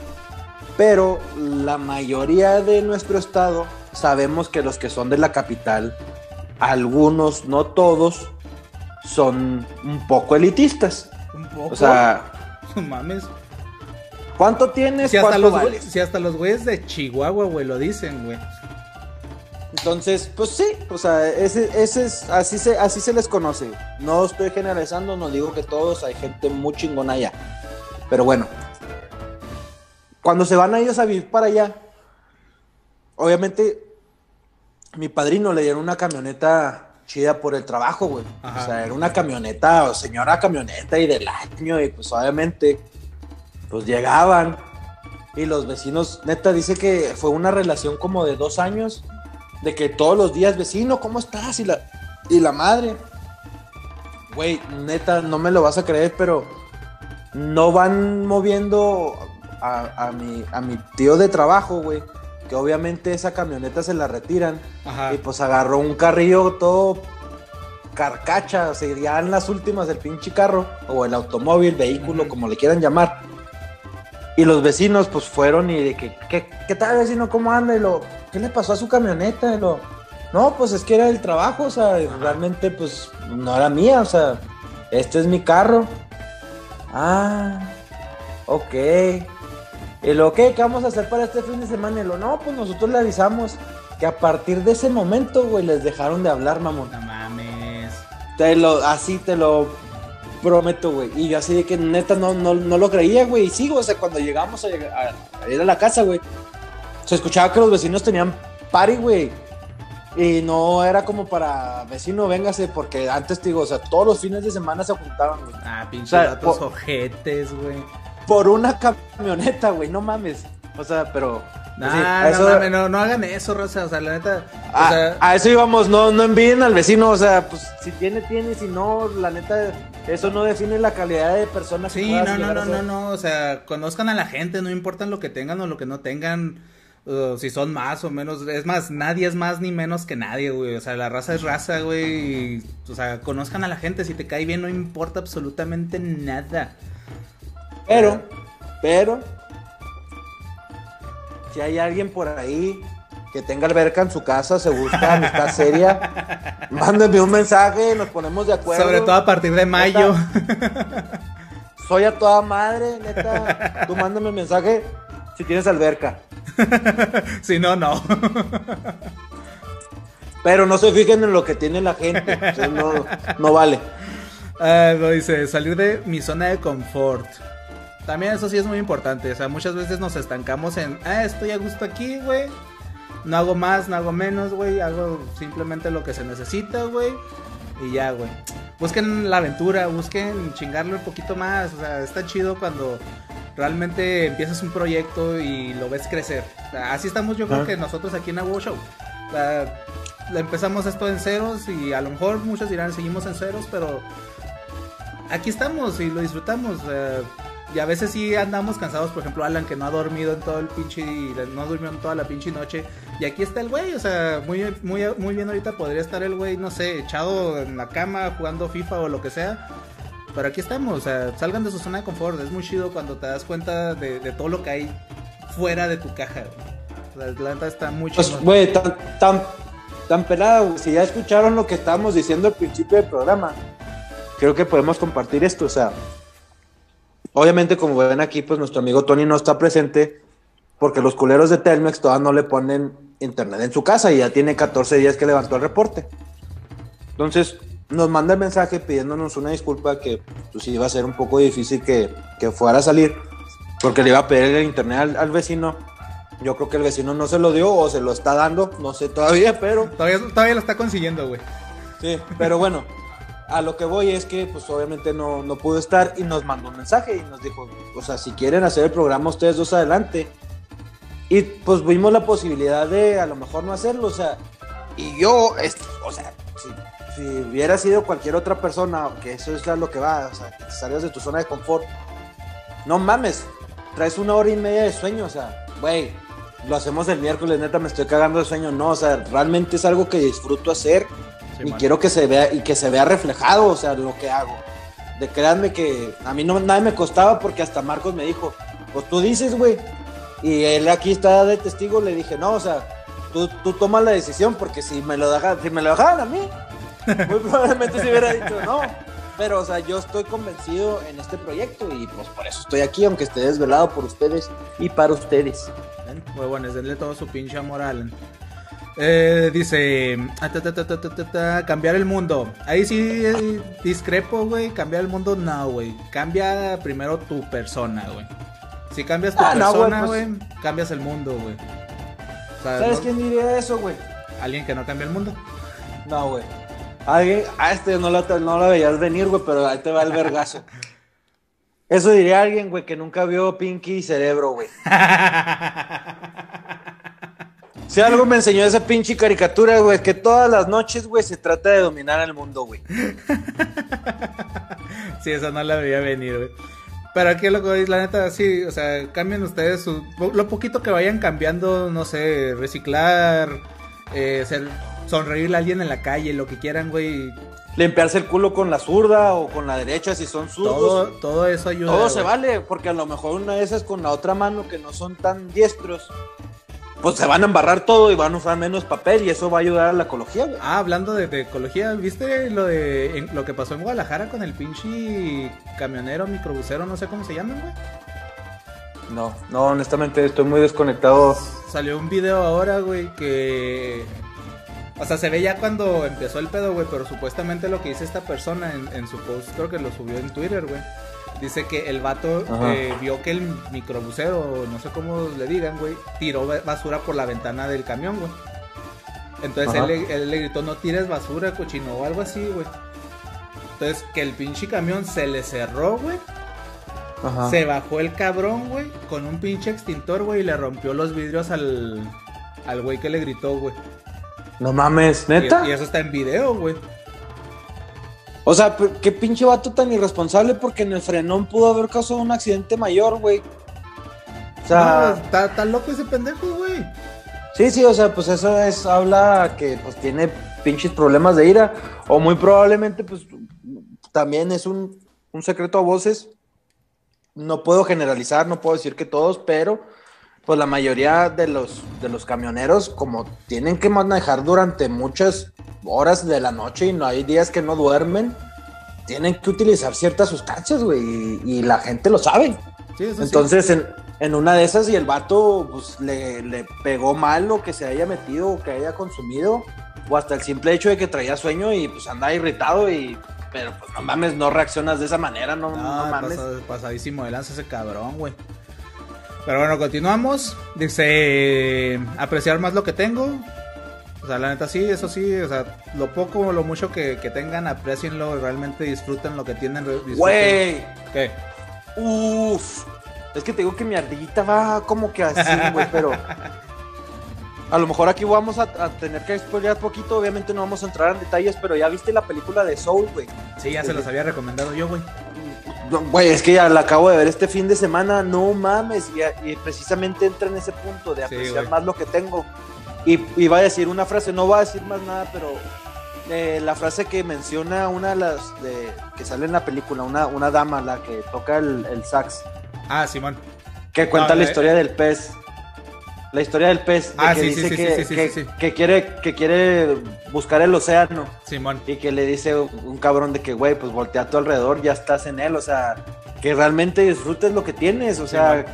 Speaker 2: pero la mayoría de nuestro estado sabemos que los que son de la capital, algunos, no todos, son un poco elitistas.
Speaker 1: Un poco.
Speaker 2: O sea,
Speaker 1: mames.
Speaker 2: ¿Cuánto tienes?
Speaker 1: Si hasta, los, si hasta los güeyes de Chihuahua, güey, lo dicen, güey.
Speaker 2: Entonces, pues sí, o sea, ese, ese es, así se, así se les conoce. No estoy generalizando, no digo que todos, hay gente muy chingona allá. Pero bueno, cuando se van a ellos a vivir para allá, obviamente mi padrino le dieron una camioneta chida por el trabajo, güey. O sea, era una camioneta, o señora camioneta y del año, y pues obviamente pues llegaban y los vecinos, neta, dice que fue una relación como de dos años, de que todos los días, vecino, ¿cómo estás? Y la, y la madre, güey, neta, no me lo vas a creer, pero no van moviendo a, mi, a mi tío de trabajo, güey, que obviamente esa camioneta se la retiran, y pues agarró un carrillo todo carcacha, o sea, ya en las últimas del pinche carro, o el automóvil, vehículo, como le quieran llamar y los vecinos pues fueron y de que, ¿qué, tal vecino? ¿Cómo anda? Y lo, ¿qué le pasó a su camioneta? Y lo, no, pues es que era el trabajo, o sea, realmente pues no era mía, o sea, este es mi carro. Ah, ok. Y lo, ¿qué? ¿Qué vamos a hacer para este fin de semana? Y lo, no, pues nosotros le avisamos que a partir de ese momento, güey, les dejaron de hablar, mamón.
Speaker 1: No mames.
Speaker 2: Te lo, así te lo Prometo, güey. Y yo así de que neta no, no, no lo creía, güey. Y sigo, o sea, cuando llegamos a, ir a la casa, güey, se escuchaba que los vecinos tenían party, güey. Y no era como para vecino, véngase, porque antes te digo, o sea, todos los fines de semana se juntaban, güey.
Speaker 1: Ah, pinche datos ojetes, güey.
Speaker 2: Por una camioneta, güey, no mames. O sea, pero
Speaker 1: pues no, no, no, hagan eso, Rosa. O sea, la neta.
Speaker 2: A, eso íbamos, no, no envíen al vecino. O sea, pues si tiene, tiene. Si no, la neta, eso no define la calidad de persona
Speaker 1: sí, no, no, no, no, no. O sea, conozcan a la gente, no importa lo que tengan o lo que no tengan. Si son más o menos. Es más, nadie es más ni menos que nadie, güey. O sea, la raza es raza, güey. o sea, conozcan a la gente. Si te cae bien, no importa absolutamente nada.
Speaker 2: Pero, pero, si hay alguien por ahí que tenga alberca en su casa, se busca amistad seria, mándenme un mensaje, nos ponemos de acuerdo.
Speaker 1: Sobre todo a partir de mayo.
Speaker 2: soy a toda madre, neta. Tú mándame un mensaje si tienes alberca.
Speaker 1: si no, no.
Speaker 2: Pero no se fijen en lo que tiene la gente. no, no vale.
Speaker 1: Ah, dice, salir de mi zona de confort. También eso sí es muy importante. O sea, muchas veces nos estancamos en, ah, estoy a gusto aquí, güey. No hago más, no hago menos, güey. Hago simplemente lo que se necesita, güey. Y ya, güey. Busquen la aventura, busquen chingarle un poquito más. O sea, está chido cuando realmente empiezas un proyecto y lo ves crecer. así estamos yo creo que nosotros aquí en Agua Show. O sea, empezamos esto en ceros y a lo mejor muchos dirán seguimos en ceros, pero aquí estamos y lo disfrutamos. Y a veces sí andamos cansados, por ejemplo, Alan que no ha dormido en todo el pinche, no durmió en toda la pinche noche. Y aquí está el güey, o sea, muy, muy, muy bien ahorita podría estar el güey, no sé, echado en la cama jugando FIFA o lo que sea. Pero aquí estamos, o sea, salgan de su zona de confort. Es muy chido cuando te das cuenta de, todo lo que hay fuera de tu caja. La Atlanta está muy
Speaker 2: pues, chido. güey, tan, tan, tan pelada, güey. Si ya escucharon lo que estábamos diciendo al principio del programa, creo que podemos compartir esto. O sea, obviamente, como ven aquí, pues nuestro amigo Tony no está presente porque los culeros de Telmex todavía no le ponen internet en su casa y ya tiene 14 días que levantó el reporte. Entonces, nos manda el mensaje pidiéndonos una disculpa que pues iba a ser un poco difícil que, fuera a salir porque le iba a pedir el internet al, al, vecino. Yo creo que el vecino no se lo dio o se lo está dando, no sé todavía, pero...
Speaker 1: Todavía, todavía lo está consiguiendo, güey.
Speaker 2: Sí, pero bueno, a lo que voy es que pues obviamente no, no pudo estar y nos mandó un mensaje y nos dijo, o sea, si quieren hacer el programa ustedes dos adelante. Y pues vimos la posibilidad de a lo mejor no hacerlo, o sea, y yo, o sea, si, hubiera sido cualquier otra persona, que eso es lo que va, o sea, que salgas de tu zona de confort, no mames, traes una hora y media de sueño, o sea, güey, lo hacemos el miércoles, neta, me estoy cagando de sueño, no, o sea, realmente es algo que disfruto hacer y quiero que se vea y que se vea reflejado, o sea, lo que hago. De créanme que a mí no nada me costaba porque hasta Marcos me dijo, pues tú dices, güey. Y él aquí está de testigo, le dije, no, o sea, tú, tú tomas la decisión porque si me lo dejan, si me lo dejaban a mí, muy probablemente se hubiera dicho no. Pero, o sea, yo estoy convencido en este proyecto y pues por eso estoy aquí, aunque esté desvelado por ustedes y para ustedes.
Speaker 1: Muy bueno, denle todo su pinche amor a Alan. Eh, dice, ah, cambiar el mundo. Ahí sí eh, discrepo, güey. Cambiar el mundo, no, güey. Cambia primero tu persona, güey. Si cambias tu ah, persona, pues güey, cambias el mundo, güey.
Speaker 2: ¿Sabes quién diría eso, güey?
Speaker 1: Alguien que no cambia el mundo.
Speaker 2: No, güey. Alguien, ah, este no la, no la veías venir, güey, pero ahí te va el vergazo. Eso diría alguien, güey, que nunca vio Pinky y Cerebro, güey. Si algo me enseñó esa pinche caricatura, güey, que todas las noches, güey, se trata de dominar el mundo, güey.
Speaker 1: sí, esa no la veía venir, güey. Pero aquí lo que la neta, sí, o sea, cambien ustedes su, lo poquito que vayan cambiando, no sé, reciclar, eh, sonreírle a alguien en la calle, lo que quieran, güey.
Speaker 2: Limpiarse el culo con la zurda o con la derecha si son zurdos.
Speaker 1: Todo, todo eso ayuda.
Speaker 2: Todo se vale, porque a lo mejor una de esas con la otra mano que no son tan diestros pues se van a embarrar todo y van a usar menos papel y eso va a ayudar a la ecología, güey.
Speaker 1: Ah, hablando de, ecología, ¿viste lo de lo que pasó en Guadalajara con el pinche camionero, microbusero, no sé cómo se llaman, güey?
Speaker 2: No, no, honestamente estoy muy desconectado.
Speaker 1: Salió un video ahora, güey, que... O sea, se ve ya cuando empezó el pedo, güey, pero supuestamente lo que dice esta persona en, en su post, creo que lo subió en Twitter, güey Dice que el vato eh, vio que el microbusero, no sé cómo le digan, güey, tiró basura por la ventana del camión, güey. Entonces él, le gritó, no tires basura, cochino, o algo así, güey. Entonces que el pinche camión se le cerró, güey. Se bajó el cabrón, güey, con un pinche extintor, güey, y le rompió los vidrios al, al güey que le gritó, güey.
Speaker 2: No mames, neta.
Speaker 1: y eso está en video, güey.
Speaker 2: O sea, qué pinche vato tan irresponsable porque en el frenón pudo haber causado un accidente mayor, güey.
Speaker 1: O sea, está, loco ese pendejo, güey.
Speaker 2: Sí, sí, o sea, pues eso es, habla que pues tiene pinches problemas de ira. O muy probablemente, pues, también es un, un secreto a voces. No puedo generalizar, no puedo decir que todos, pero pues la mayoría de los, de los camioneros, como tienen que manejar durante muchas horas de la noche y no hay días que no duermen, tienen que utilizar ciertas sustancias, güey, y, la gente lo sabe. Entonces, en, en, una de esas, y el vato pues, le, le, pegó mal lo que se haya metido o que haya consumido, o hasta el simple hecho de que traía sueño y pues anda irritado y. Pero pues no mames, no reaccionas de esa manera, no, no, mames.
Speaker 1: pasadísimo de lanza ese cabrón, güey. Pero bueno, continuamos. Dice, apreciar más lo que tengo. O sea, la neta sí, eso sí, o sea, lo poco o lo mucho que, tengan, aprecienlo, realmente disfruten lo que tienen.
Speaker 2: Güey.
Speaker 1: ¿Qué?
Speaker 2: Uf. Es que te digo que mi ardillita va como que así, güey, pero... A lo mejor aquí vamos a, tener que spoilear poquito, obviamente no vamos a entrar en detalles, pero ya viste la película de Soul, güey.
Speaker 1: Sí, ya se los había recomendado yo, güey.
Speaker 2: Güey, es que ya la acabo de ver este fin de semana, no mames, y, precisamente entra en ese punto de apreciar más lo que tengo. Y, va a decir una frase, no va a decir más nada, pero eh, la frase que menciona una de las de, que sale en la película, una, una dama, la que toca el, sax.
Speaker 1: Ah, Simón.
Speaker 2: Que cuenta la historia del pez. La historia del pez.
Speaker 1: ah,
Speaker 2: que
Speaker 1: sí,
Speaker 2: dice
Speaker 1: sí,
Speaker 2: que, que, quiere, que quiere buscar el océano.
Speaker 1: Simón.
Speaker 2: Y que le dice un cabrón de que, güey, pues voltea a tu alrededor, ya estás en él. O sea, que realmente disfrutes lo que tienes. O sea,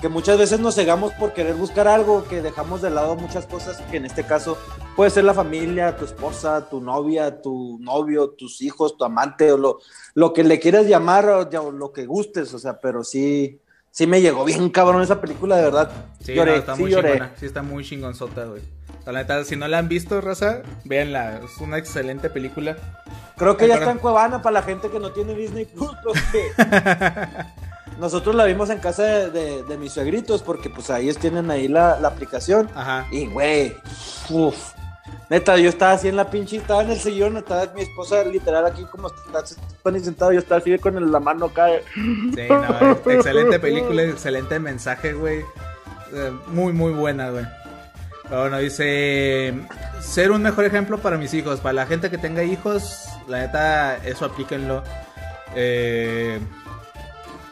Speaker 2: que muchas veces nos cegamos por querer buscar algo, que dejamos de lado muchas cosas, que en este caso puede ser la familia, tu esposa, tu novia, tu novio, tus hijos, tu amante, o lo, lo que le quieras llamar, o, lo que gustes, o sea, pero sí, sí me llegó bien cabrón esa película, de verdad.
Speaker 1: Sí, lloré, está muy chingona, sí está muy chingonzota, güey. La neta, si no la han visto, raza, véanla, es una excelente película.
Speaker 2: Creo que ya está en Cuevana para la gente que no tiene Disney Plus, Nosotros la vimos en casa de, mis suegritos porque pues ahí ellos tienen ahí la, aplicación.
Speaker 1: Ajá.
Speaker 2: Y güey, uff. Neta, yo estaba así en la pinche, estaba en el sillón, estaba mi esposa literal aquí como está sentado, yo estaba así con la mano acá.
Speaker 1: Sí, no, excelente película, excelente mensaje, güey. Eh, muy, muy buena, güey. bueno, dice, ser un mejor ejemplo para mis hijos, para la gente que tenga hijos, la neta, eso aplíquenlo. Eh,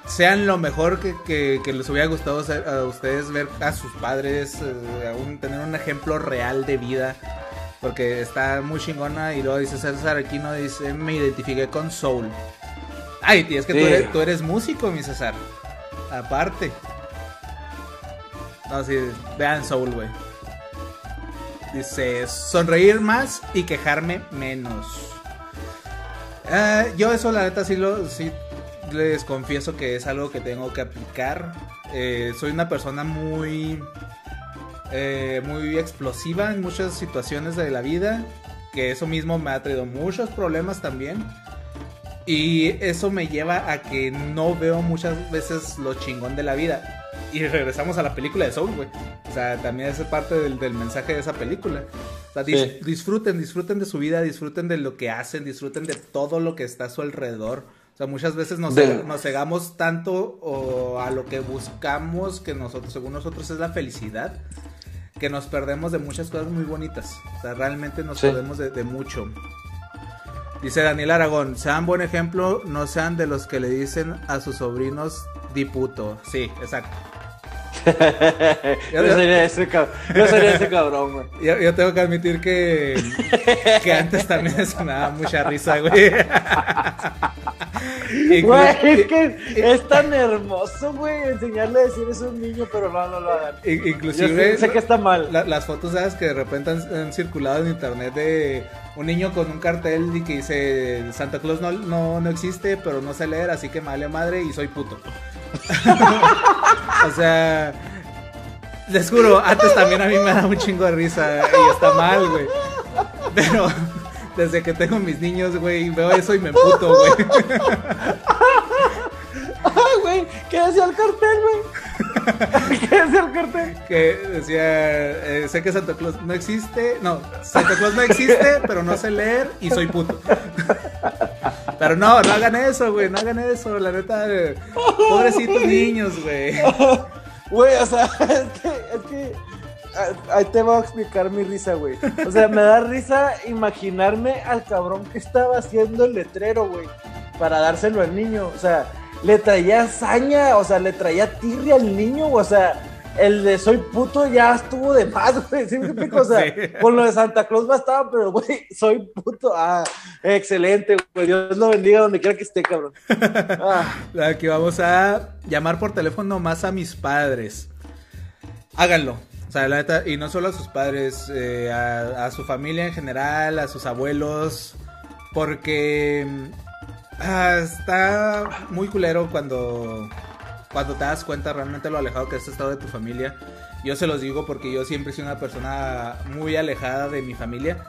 Speaker 1: sean lo mejor que, les hubiera gustado a ustedes ver a sus padres, eh, tener un ejemplo real de vida. Porque está muy chingona. Y luego dice César Aquino, dice, me identifiqué con Soul. Ay, es que tú, eres, músico, mi César. Aparte. No, sí, vean Soul, güey. Dice, sonreír más y quejarme menos. Eh, yo eso la neta sí lo sí les confieso que es algo que tengo que aplicar. Eh, soy una persona muy, eh, muy explosiva en muchas situaciones de la vida. Que eso mismo me ha traído muchos problemas también. Y eso me lleva a que no veo muchas veces lo chingón de la vida. Y regresamos a la película de Soul, güey. O sea, también es parte del, mensaje de esa película. O sea, disfruten, disfruten de su vida, disfruten de lo que hacen, disfruten de todo lo que está a su alrededor. O sea, muchas veces nos, nos cegamos tanto o a lo que buscamos, que nosotros, según nosotros, es la felicidad, que nos perdemos de muchas cosas muy bonitas. O sea, realmente nos perdemos de, de, mucho. Dice Daniel Aragón, sean buen ejemplo, no sean de los que le dicen a sus sobrinos diputo. Sí, exacto.
Speaker 2: yo, sería ese, yo sería ese cabrón, güey.
Speaker 1: Yo, tengo que admitir que, que antes también sonaba mucha risa, güey.
Speaker 2: Güey, es que es tan hermoso, güey, enseñarle a decir eso a un niño, pero no, no lo hagan.
Speaker 1: Inclusive,
Speaker 2: sé, que está mal.
Speaker 1: las fotos, ¿sabes? Que de repente han, circulado en internet de un niño con un cartel y que dice Santa Claus no, no, no existe, pero no sé leer, así que me vale madre y soy puto. o sea, les juro, antes también a mí me da un chingo de risa y está mal, güey. Pero desde que tengo mis niños, güey, veo eso y me puto, güey.
Speaker 2: Ay, güey, ¿qué decía el cartel, güey? ¿Qué decía el cartel?
Speaker 1: Que decía, eh, sé que Santa Claus no existe, no, Santa Claus no existe, pero no sé leer y soy puto. Pero no, no hagan eso, güey, no hagan eso, la neta, pobrecitos niños, güey.
Speaker 2: Güey, o sea, es que, es que ahí te voy a explicar mi risa, güey. O sea, me da risa imaginarme al cabrón que estaba haciendo el letrero, güey, para dárselo al niño. O sea, le traía saña, o sea, le traía tirria al niño, o sea, el de soy puto ya estuvo de más, güey. ¿Sí me O sea, con lo de Santa Claus bastaba, pero, güey, soy puto. Ah, excelente, güey. Dios lo bendiga donde quiera que esté, cabrón.
Speaker 1: Ah. Aquí vamos a llamar por teléfono más a mis padres. Háganlo. O sea, la neta, y no solo a sus padres, eh, a, su familia en general, a sus abuelos, porque ah, está muy culero cuando cuando te das cuenta realmente lo alejado que has estado de tu familia. Yo se los digo porque yo siempre sido una persona muy alejada de mi familia.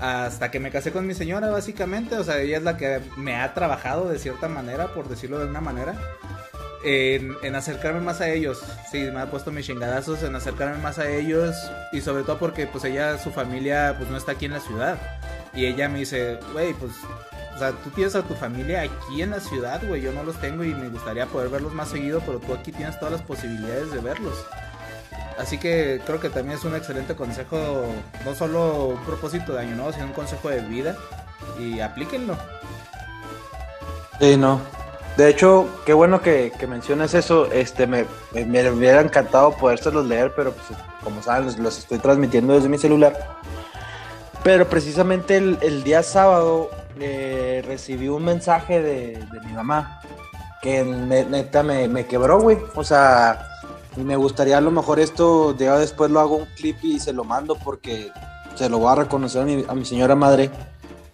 Speaker 1: Hasta que me casé con mi señora, básicamente. O sea, ella es la que me ha trabajado de cierta manera, por decirlo de una manera. En, acercarme más a ellos. Sí, me ha puesto mis chingadazos en acercarme más a ellos. Y sobre todo porque pues ella, su familia, pues no está aquí en la ciudad. Y ella me dice, güey, pues o sea, tú tienes a tu familia aquí en la ciudad, güey. Yo no los tengo y me gustaría poder verlos más seguido, pero tú aquí tienes todas las posibilidades de verlos. Así que creo que también es un excelente consejo, no solo un propósito de año nuevo, sino un consejo de vida. Y aplíquenlo.
Speaker 2: Sí, no. De hecho, qué bueno que, que mencionas eso. Este, me, me, hubiera encantado podérselos leer, pero pues, como saben, los, estoy transmitiendo desde mi celular. Pero precisamente el, día sábado eh, recibí un mensaje de, mi mamá que neta me, quebró, güey. O sea, me gustaría a lo mejor esto, ya después lo hago un clip y se lo mando porque se lo voy a reconocer a mi, señora madre.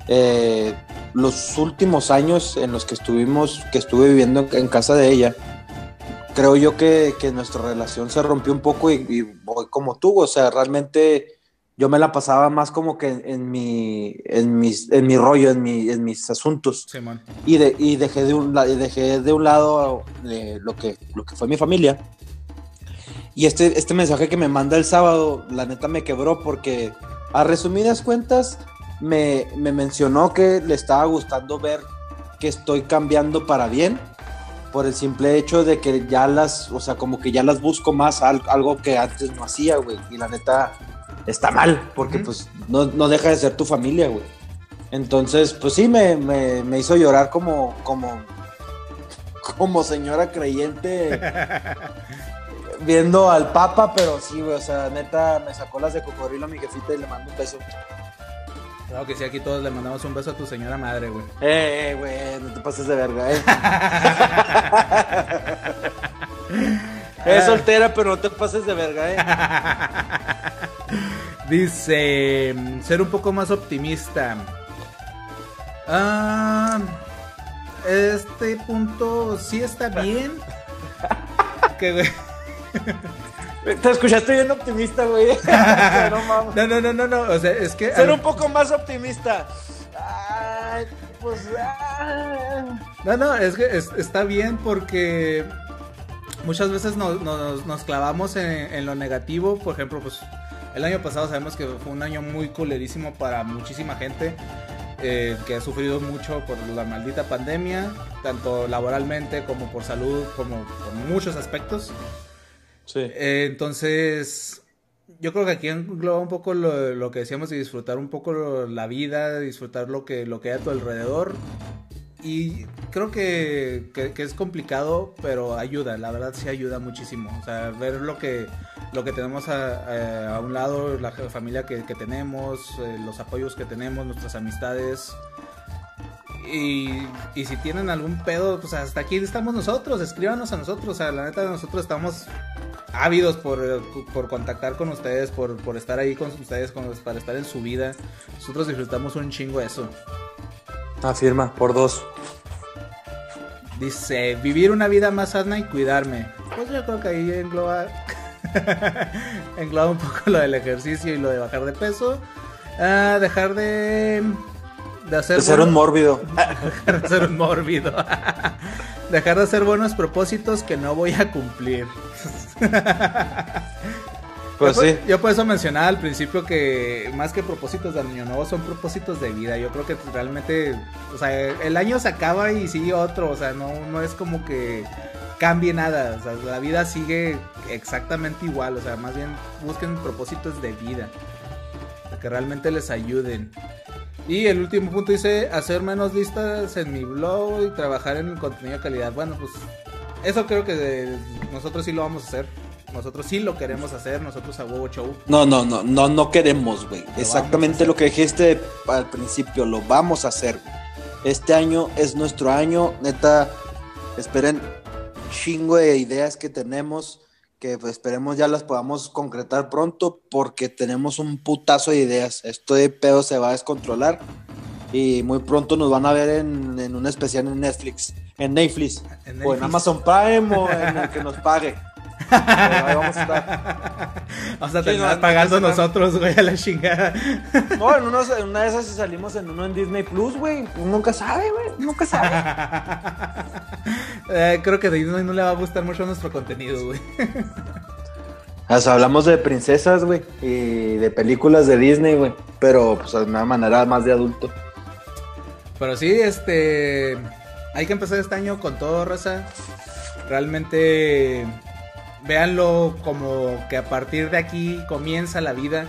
Speaker 2: Eh, los últimos años en los que estuvimos, que estuve viviendo en casa de ella, creo yo que, nuestra relación se rompió un poco y, y voy como tú, o sea, realmente yo me la pasaba más como que en, mi, en, mis, en mi rollo, en, mi, en mis asuntos. y, de, y dejé, de un, dejé de un lado eh, lo, que, lo que fue mi familia. Y este, este mensaje que me manda el sábado, la neta me quebró porque a resumidas cuentas me, me mencionó que le estaba gustando ver que estoy cambiando para bien por el simple hecho de que ya las, o sea, como que ya las busco más, algo que antes no hacía, güey. Y la neta, está mal, porque pues no, deja de ser tu familia, güey. Entonces, pues sí, me, me, hizo llorar como, como, como señora creyente viendo al Papa, pero sí, güey, o sea, neta, me sacó las de cocodrilo a mi jefita y le mando un beso.
Speaker 1: Claro que sí, aquí todos le mandamos un beso a tu señora madre, güey.
Speaker 2: Eh, eh, güey, no te pases de verga, eh. es soltera, pero no te pases de verga, eh.
Speaker 1: Dice, ser un poco más optimista. Ah, este punto sí está bien.
Speaker 2: que, Te escuchaste bien optimista, güey.
Speaker 1: no, no, no, no, no, o sea, es que...
Speaker 2: Ser un poco más optimista. pues...
Speaker 1: No, no, es que está bien porque muchas veces nos, clavamos en, en, lo negativo. Por ejemplo, pues el año pasado sabemos que fue un año muy colerísimo para muchísima gente. Eh, que ha sufrido mucho por la maldita pandemia, tanto laboralmente como por salud, como por muchos aspectos. Sí. Eh, entonces, yo creo que aquí engloba un poco lo, que decíamos de disfrutar un poco la vida, disfrutar lo que, lo que hay a tu alrededor. Y creo que, que, es complicado, pero ayuda, la verdad sí ayuda muchísimo. O sea, ver lo que, lo que tenemos a, a un lado, la familia que, que tenemos, eh, los apoyos que tenemos, nuestras amistades. Y, y, si tienen algún pedo, pues hasta aquí estamos nosotros, escríbanos a nosotros. O sea, la neta, nosotros estamos ávidos por, por contactar con ustedes, por, por estar ahí con ustedes, para estar en su vida. Nosotros disfrutamos un chingo eso.
Speaker 2: Afirma, por dos.
Speaker 1: Dice, vivir una vida más sana y cuidarme. Pues yo creo que ahí engloba, engloba un poco lo del ejercicio y lo de bajar de peso. Ah, dejar de,
Speaker 2: de hacer... De ser un mórbido.
Speaker 1: dejar de ser un mórbido. dejar de hacer buenos propósitos que no voy a cumplir.
Speaker 2: Pues sí.
Speaker 1: yo por eso mencionaba al principio que más que propósitos de año nuevo son propósitos de vida. Yo creo que realmente, o sea, el año se acaba y sigue otro. O sea, no, no es como que cambie nada. O sea, la vida sigue exactamente igual. O sea, más bien busquen propósitos de vida. Que realmente les ayuden. Y el último punto dice hacer menos listas en mi blog y trabajar en contenido de calidad. Bueno, pues eso creo que nosotros sí lo vamos a hacer nosotros sí lo queremos hacer, nosotros a huevo show.
Speaker 2: No, no, no, no, no queremos, güey. Exactamente lo que dijiste al principio, lo vamos a hacer. Este año es nuestro año, neta, esperen chingo de ideas que tenemos, que pues, esperemos ya las podamos concretar pronto, porque tenemos un putazo de ideas. Esto de pedo se va a descontrolar y muy pronto nos van a ver en, en un especial en Netflix, en Netflix, o en Amazon Prime o en el que nos pague.
Speaker 1: Vamos a estar. Vamos a terminar pagando nosotros, güey, a la chingada.
Speaker 2: No, en, en, una de esas si salimos en uno en Disney Plus, güey. Nunca sabe, güey. Nunca sabe.
Speaker 1: eh, creo que Disney no le va a gustar mucho nuestro contenido, güey.
Speaker 2: O sea, hablamos de princesas, güey, y de películas de Disney, güey, pero pues de una manera más de adulto.
Speaker 1: Pero sí, este, hay que empezar este año con todo, raza. Realmente véanlo como que a partir de aquí comienza la vida,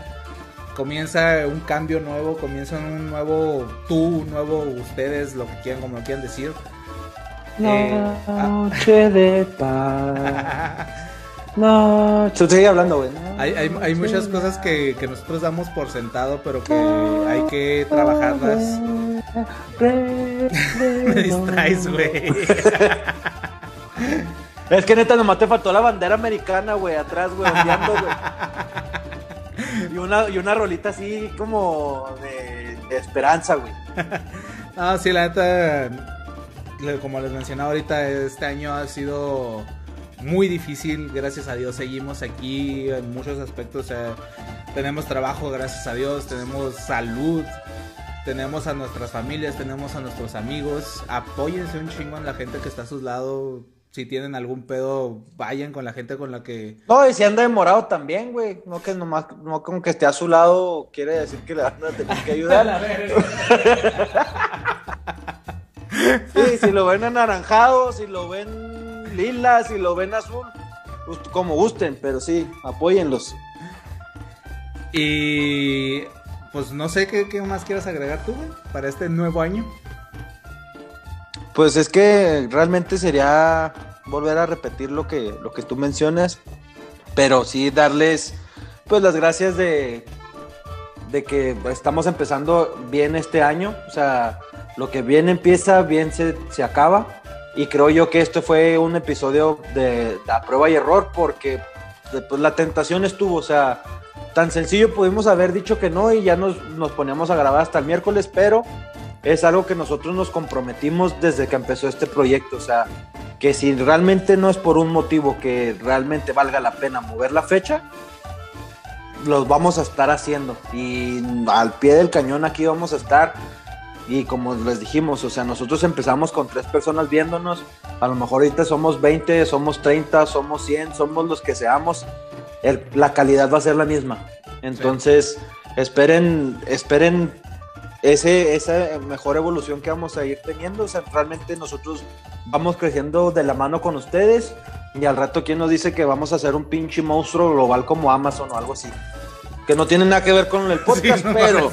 Speaker 1: comienza un cambio nuevo, comienza un nuevo tú, un nuevo ustedes, lo que quieran, como lo quieran decir.
Speaker 2: Eh, Noche de paz. No, estoy hablando, güey.
Speaker 1: hay, hay, hay, muchas cosas que, que, nosotros damos por sentado, pero que hay que trabajarlas. Me distraes, güey.
Speaker 2: Es que neta, nomás te faltó la bandera americana, güey, atrás, güey, ondeando, güey. Y una, y una rolita así como de, de esperanza, güey.
Speaker 1: Ah, sí, la neta, como les mencionaba ahorita, este año ha sido muy difícil, gracias a Dios seguimos aquí en muchos aspectos, o sea, tenemos trabajo, gracias a Dios, tenemos salud, tenemos a nuestras familias, tenemos a nuestros amigos, apóyense un chingo en la gente que está a sus lados, si tienen algún pedo, vayan con la gente con la que.
Speaker 2: No, y si anda demorado también, güey. No que nomás, no como que esté a su lado, quiere decir que le van a tener que ayudar. sí, si lo ven anaranjado, si lo ven lila, si lo ven azul, como gusten, pero sí, apóyenlos.
Speaker 1: Y pues no sé qué, qué más quieras agregar tú, güey, para este nuevo año.
Speaker 2: Pues es que realmente sería volver a repetir lo que, lo que tú mencionas, pero sí darles pues las gracias de, de que estamos empezando bien este año, o sea, lo que bien empieza, bien se, se acaba, y creo yo que esto fue un episodio de, de prueba y error, porque pues, la tentación estuvo, o sea, tan sencillo pudimos haber dicho que no y ya nos, nos poníamos a grabar hasta el miércoles, pero es algo que nosotros nos comprometimos desde que empezó este proyecto. O sea, que si realmente no es por un motivo que realmente valga la pena mover la fecha, los vamos a estar haciendo. Y al pie del cañón aquí vamos a estar. Y como les dijimos, o sea, nosotros empezamos con tres personas viéndonos. A lo mejor ahorita somos 20, somos 30, somos 100, somos los que seamos. la calidad va a ser la misma. Entonces, esperen, esperen ese, esa mejor evolución que vamos a ir teniendo. O sea, realmente nosotros vamos creciendo de la mano con ustedes y al rato, ¿quién nos dice que vamos a hacer un pinche monstruo global como Amazon o algo así? Que no tiene nada que ver con el podcast, pero...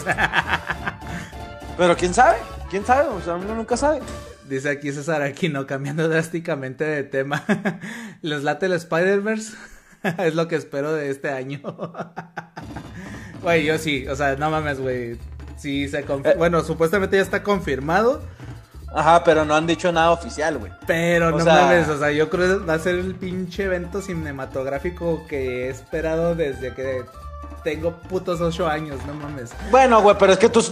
Speaker 2: pero quién sabe, quién sabe, o sea, uno nunca sabe.
Speaker 1: Dice aquí César Aquino, cambiando drásticamente de tema. ¿Les late el Spider-Verse? es lo que espero de este año. Güey, yo sí, o sea, no mames, güey Sí, se eh. bueno, supuestamente ya está confirmado.
Speaker 2: Ajá, pero no han dicho nada oficial, güey.
Speaker 1: Pero no mames, o sea, yo creo que va a ser el pinche evento cinematográfico que he esperado desde que tengo putos ocho años, no mames.
Speaker 2: Bueno, güey, pero es que tú,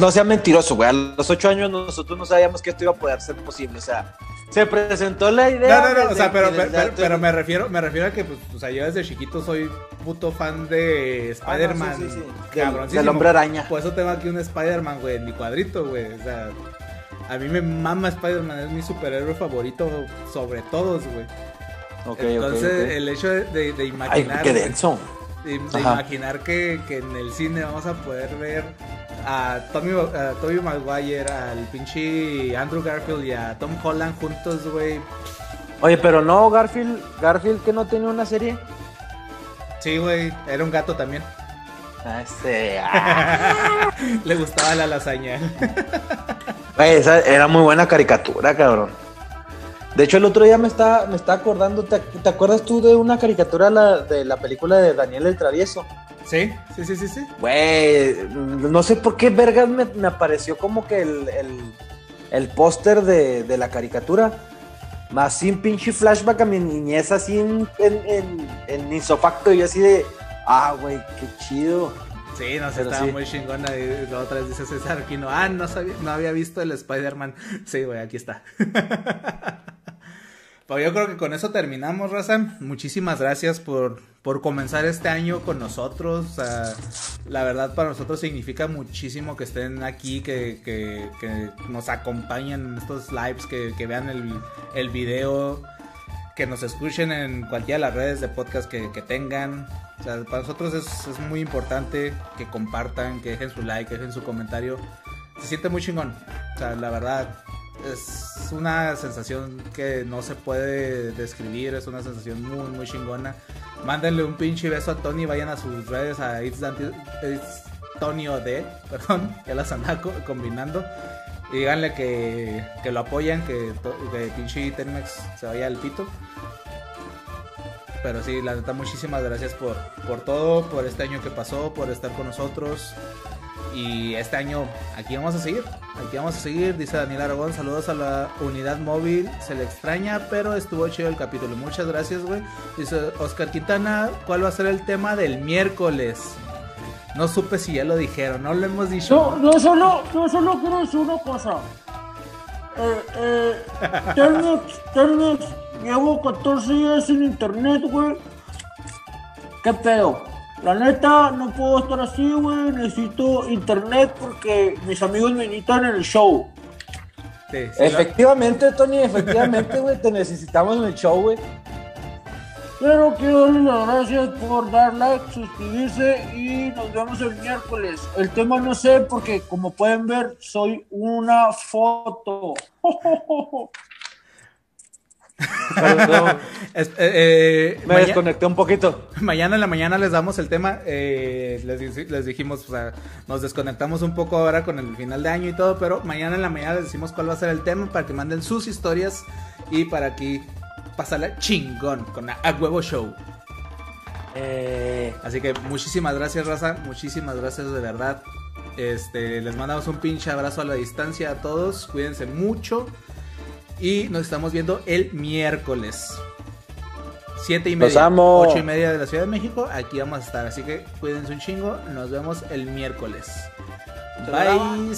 Speaker 2: no seas mentiroso, güey. A los ocho años nosotros no sabíamos que esto iba a poder ser posible, o sea, se presentó la idea.
Speaker 1: No, no, no, o sea, pero, pero, me refiero, me refiero a que, pues, o sea, yo desde chiquito soy puto fan de Spider-Man. Ah, sí, sí,
Speaker 2: sí. Del hombre araña.
Speaker 1: Por eso tengo aquí un Spider-Man, güey, en mi cuadrito, güey. O sea, a mí me mama Spider-Man, es mi superhéroe favorito sobre todos, güey. Okay, Entonces, el hecho de, de, imaginar.
Speaker 2: Ay, qué denso.
Speaker 1: De, de imaginar que, que en el cine vamos a poder ver a Tommy, a Tommy Maguire, al pinche Andrew Garfield y a Tom Holland juntos, güey.
Speaker 2: Oye, pero no, Garfield, Garfield que no tenía una serie.
Speaker 1: Sí, güey, era un gato también.
Speaker 2: Ah, sí.
Speaker 1: Le gustaba la lasaña.
Speaker 2: Güey, esa era muy buena caricatura, cabrón. De hecho, el otro día me está, me está acordando, ¿te, acuerdas tú de una caricatura de la película de Daniel el Travieso?
Speaker 1: Sí, sí, sí, sí, sí.
Speaker 2: Güey, no sé por qué vergas me, me apareció como que el, el, el póster de, de, la caricatura. Más sin pinche flashback a mi niñez así en, en, en, isofacto y así de, ah, güey, qué chido.
Speaker 1: Sí, no sé, estaba muy chingona. Y la otra vez dice César Aquino, ah, no, sabía, no había visto el Spider-Man. Sí, güey, aquí está. Pues yo creo que con eso terminamos, Raza. Muchísimas gracias por, por comenzar este año con nosotros. la verdad para nosotros significa muchísimo que estén aquí, que, que, nos acompañen en estos lives, que, que vean el, el, video, que nos escuchen en cualquiera de las redes de podcast que, tengan. O sea, para nosotros es, es muy importante que compartan, que dejen su like, que dejen su comentario. Se siente muy chingón. O sea, la verdad, es una sensación que no se puede describir, es una sensación muy, muy chingona. Mándenle un pinche beso a Tony, vayan a sus redes a It's, Tony OD, perdón, ya las anda combinando. Y díganle que, que lo apoyan, que, que pinche Telmex se vaya al pito. Pero sí, la neta, muchísimas gracias por, por todo, por este año que pasó, por estar con nosotros. Y este año aquí vamos a seguir, aquí vamos a seguir, dice Daniel Aragón, saludos a la unidad móvil, se le extraña, pero estuvo chido el capítulo, muchas gracias, güey. Dice Oscar Quintana, ¿cuál va a ser el tema del miércoles? No supe si ya lo dijeron, no lo hemos dicho.
Speaker 3: No, no solo, no solo quiero decir una cosa. Eh, eh, Telmex, Telmex, llevo 14 días sin internet, güey. Qué pedo. La neta, no puedo estar así, güey. Necesito internet porque mis amigos me necesitan en el show.
Speaker 2: efectivamente, Tony, efectivamente, güey. Te necesitamos en el show, güey.
Speaker 3: Pero quiero darles las gracias por dar like, suscribirse y nos vemos el miércoles. El tema no sé porque como pueden ver soy una foto.
Speaker 2: Eh, eh, Me desconecté un poquito.
Speaker 1: Mañana en la mañana les damos el tema. Eh, les, dijimos, o sea, nos desconectamos un poco ahora con el final de año y todo, pero mañana en la mañana les decimos cuál va a ser el tema para que manden sus historias y para aquí pasarla chingón con a, huevo show. Así que muchísimas gracias, Raza. Muchísimas gracias de verdad. Este, les mandamos un pinche abrazo a la distancia a todos. Cuídense mucho. Y nos estamos viendo el miércoles. Siete y media, ocho y media de la Ciudad de México. Aquí vamos a estar. Así que cuídense un chingo. Nos vemos el miércoles. Bye.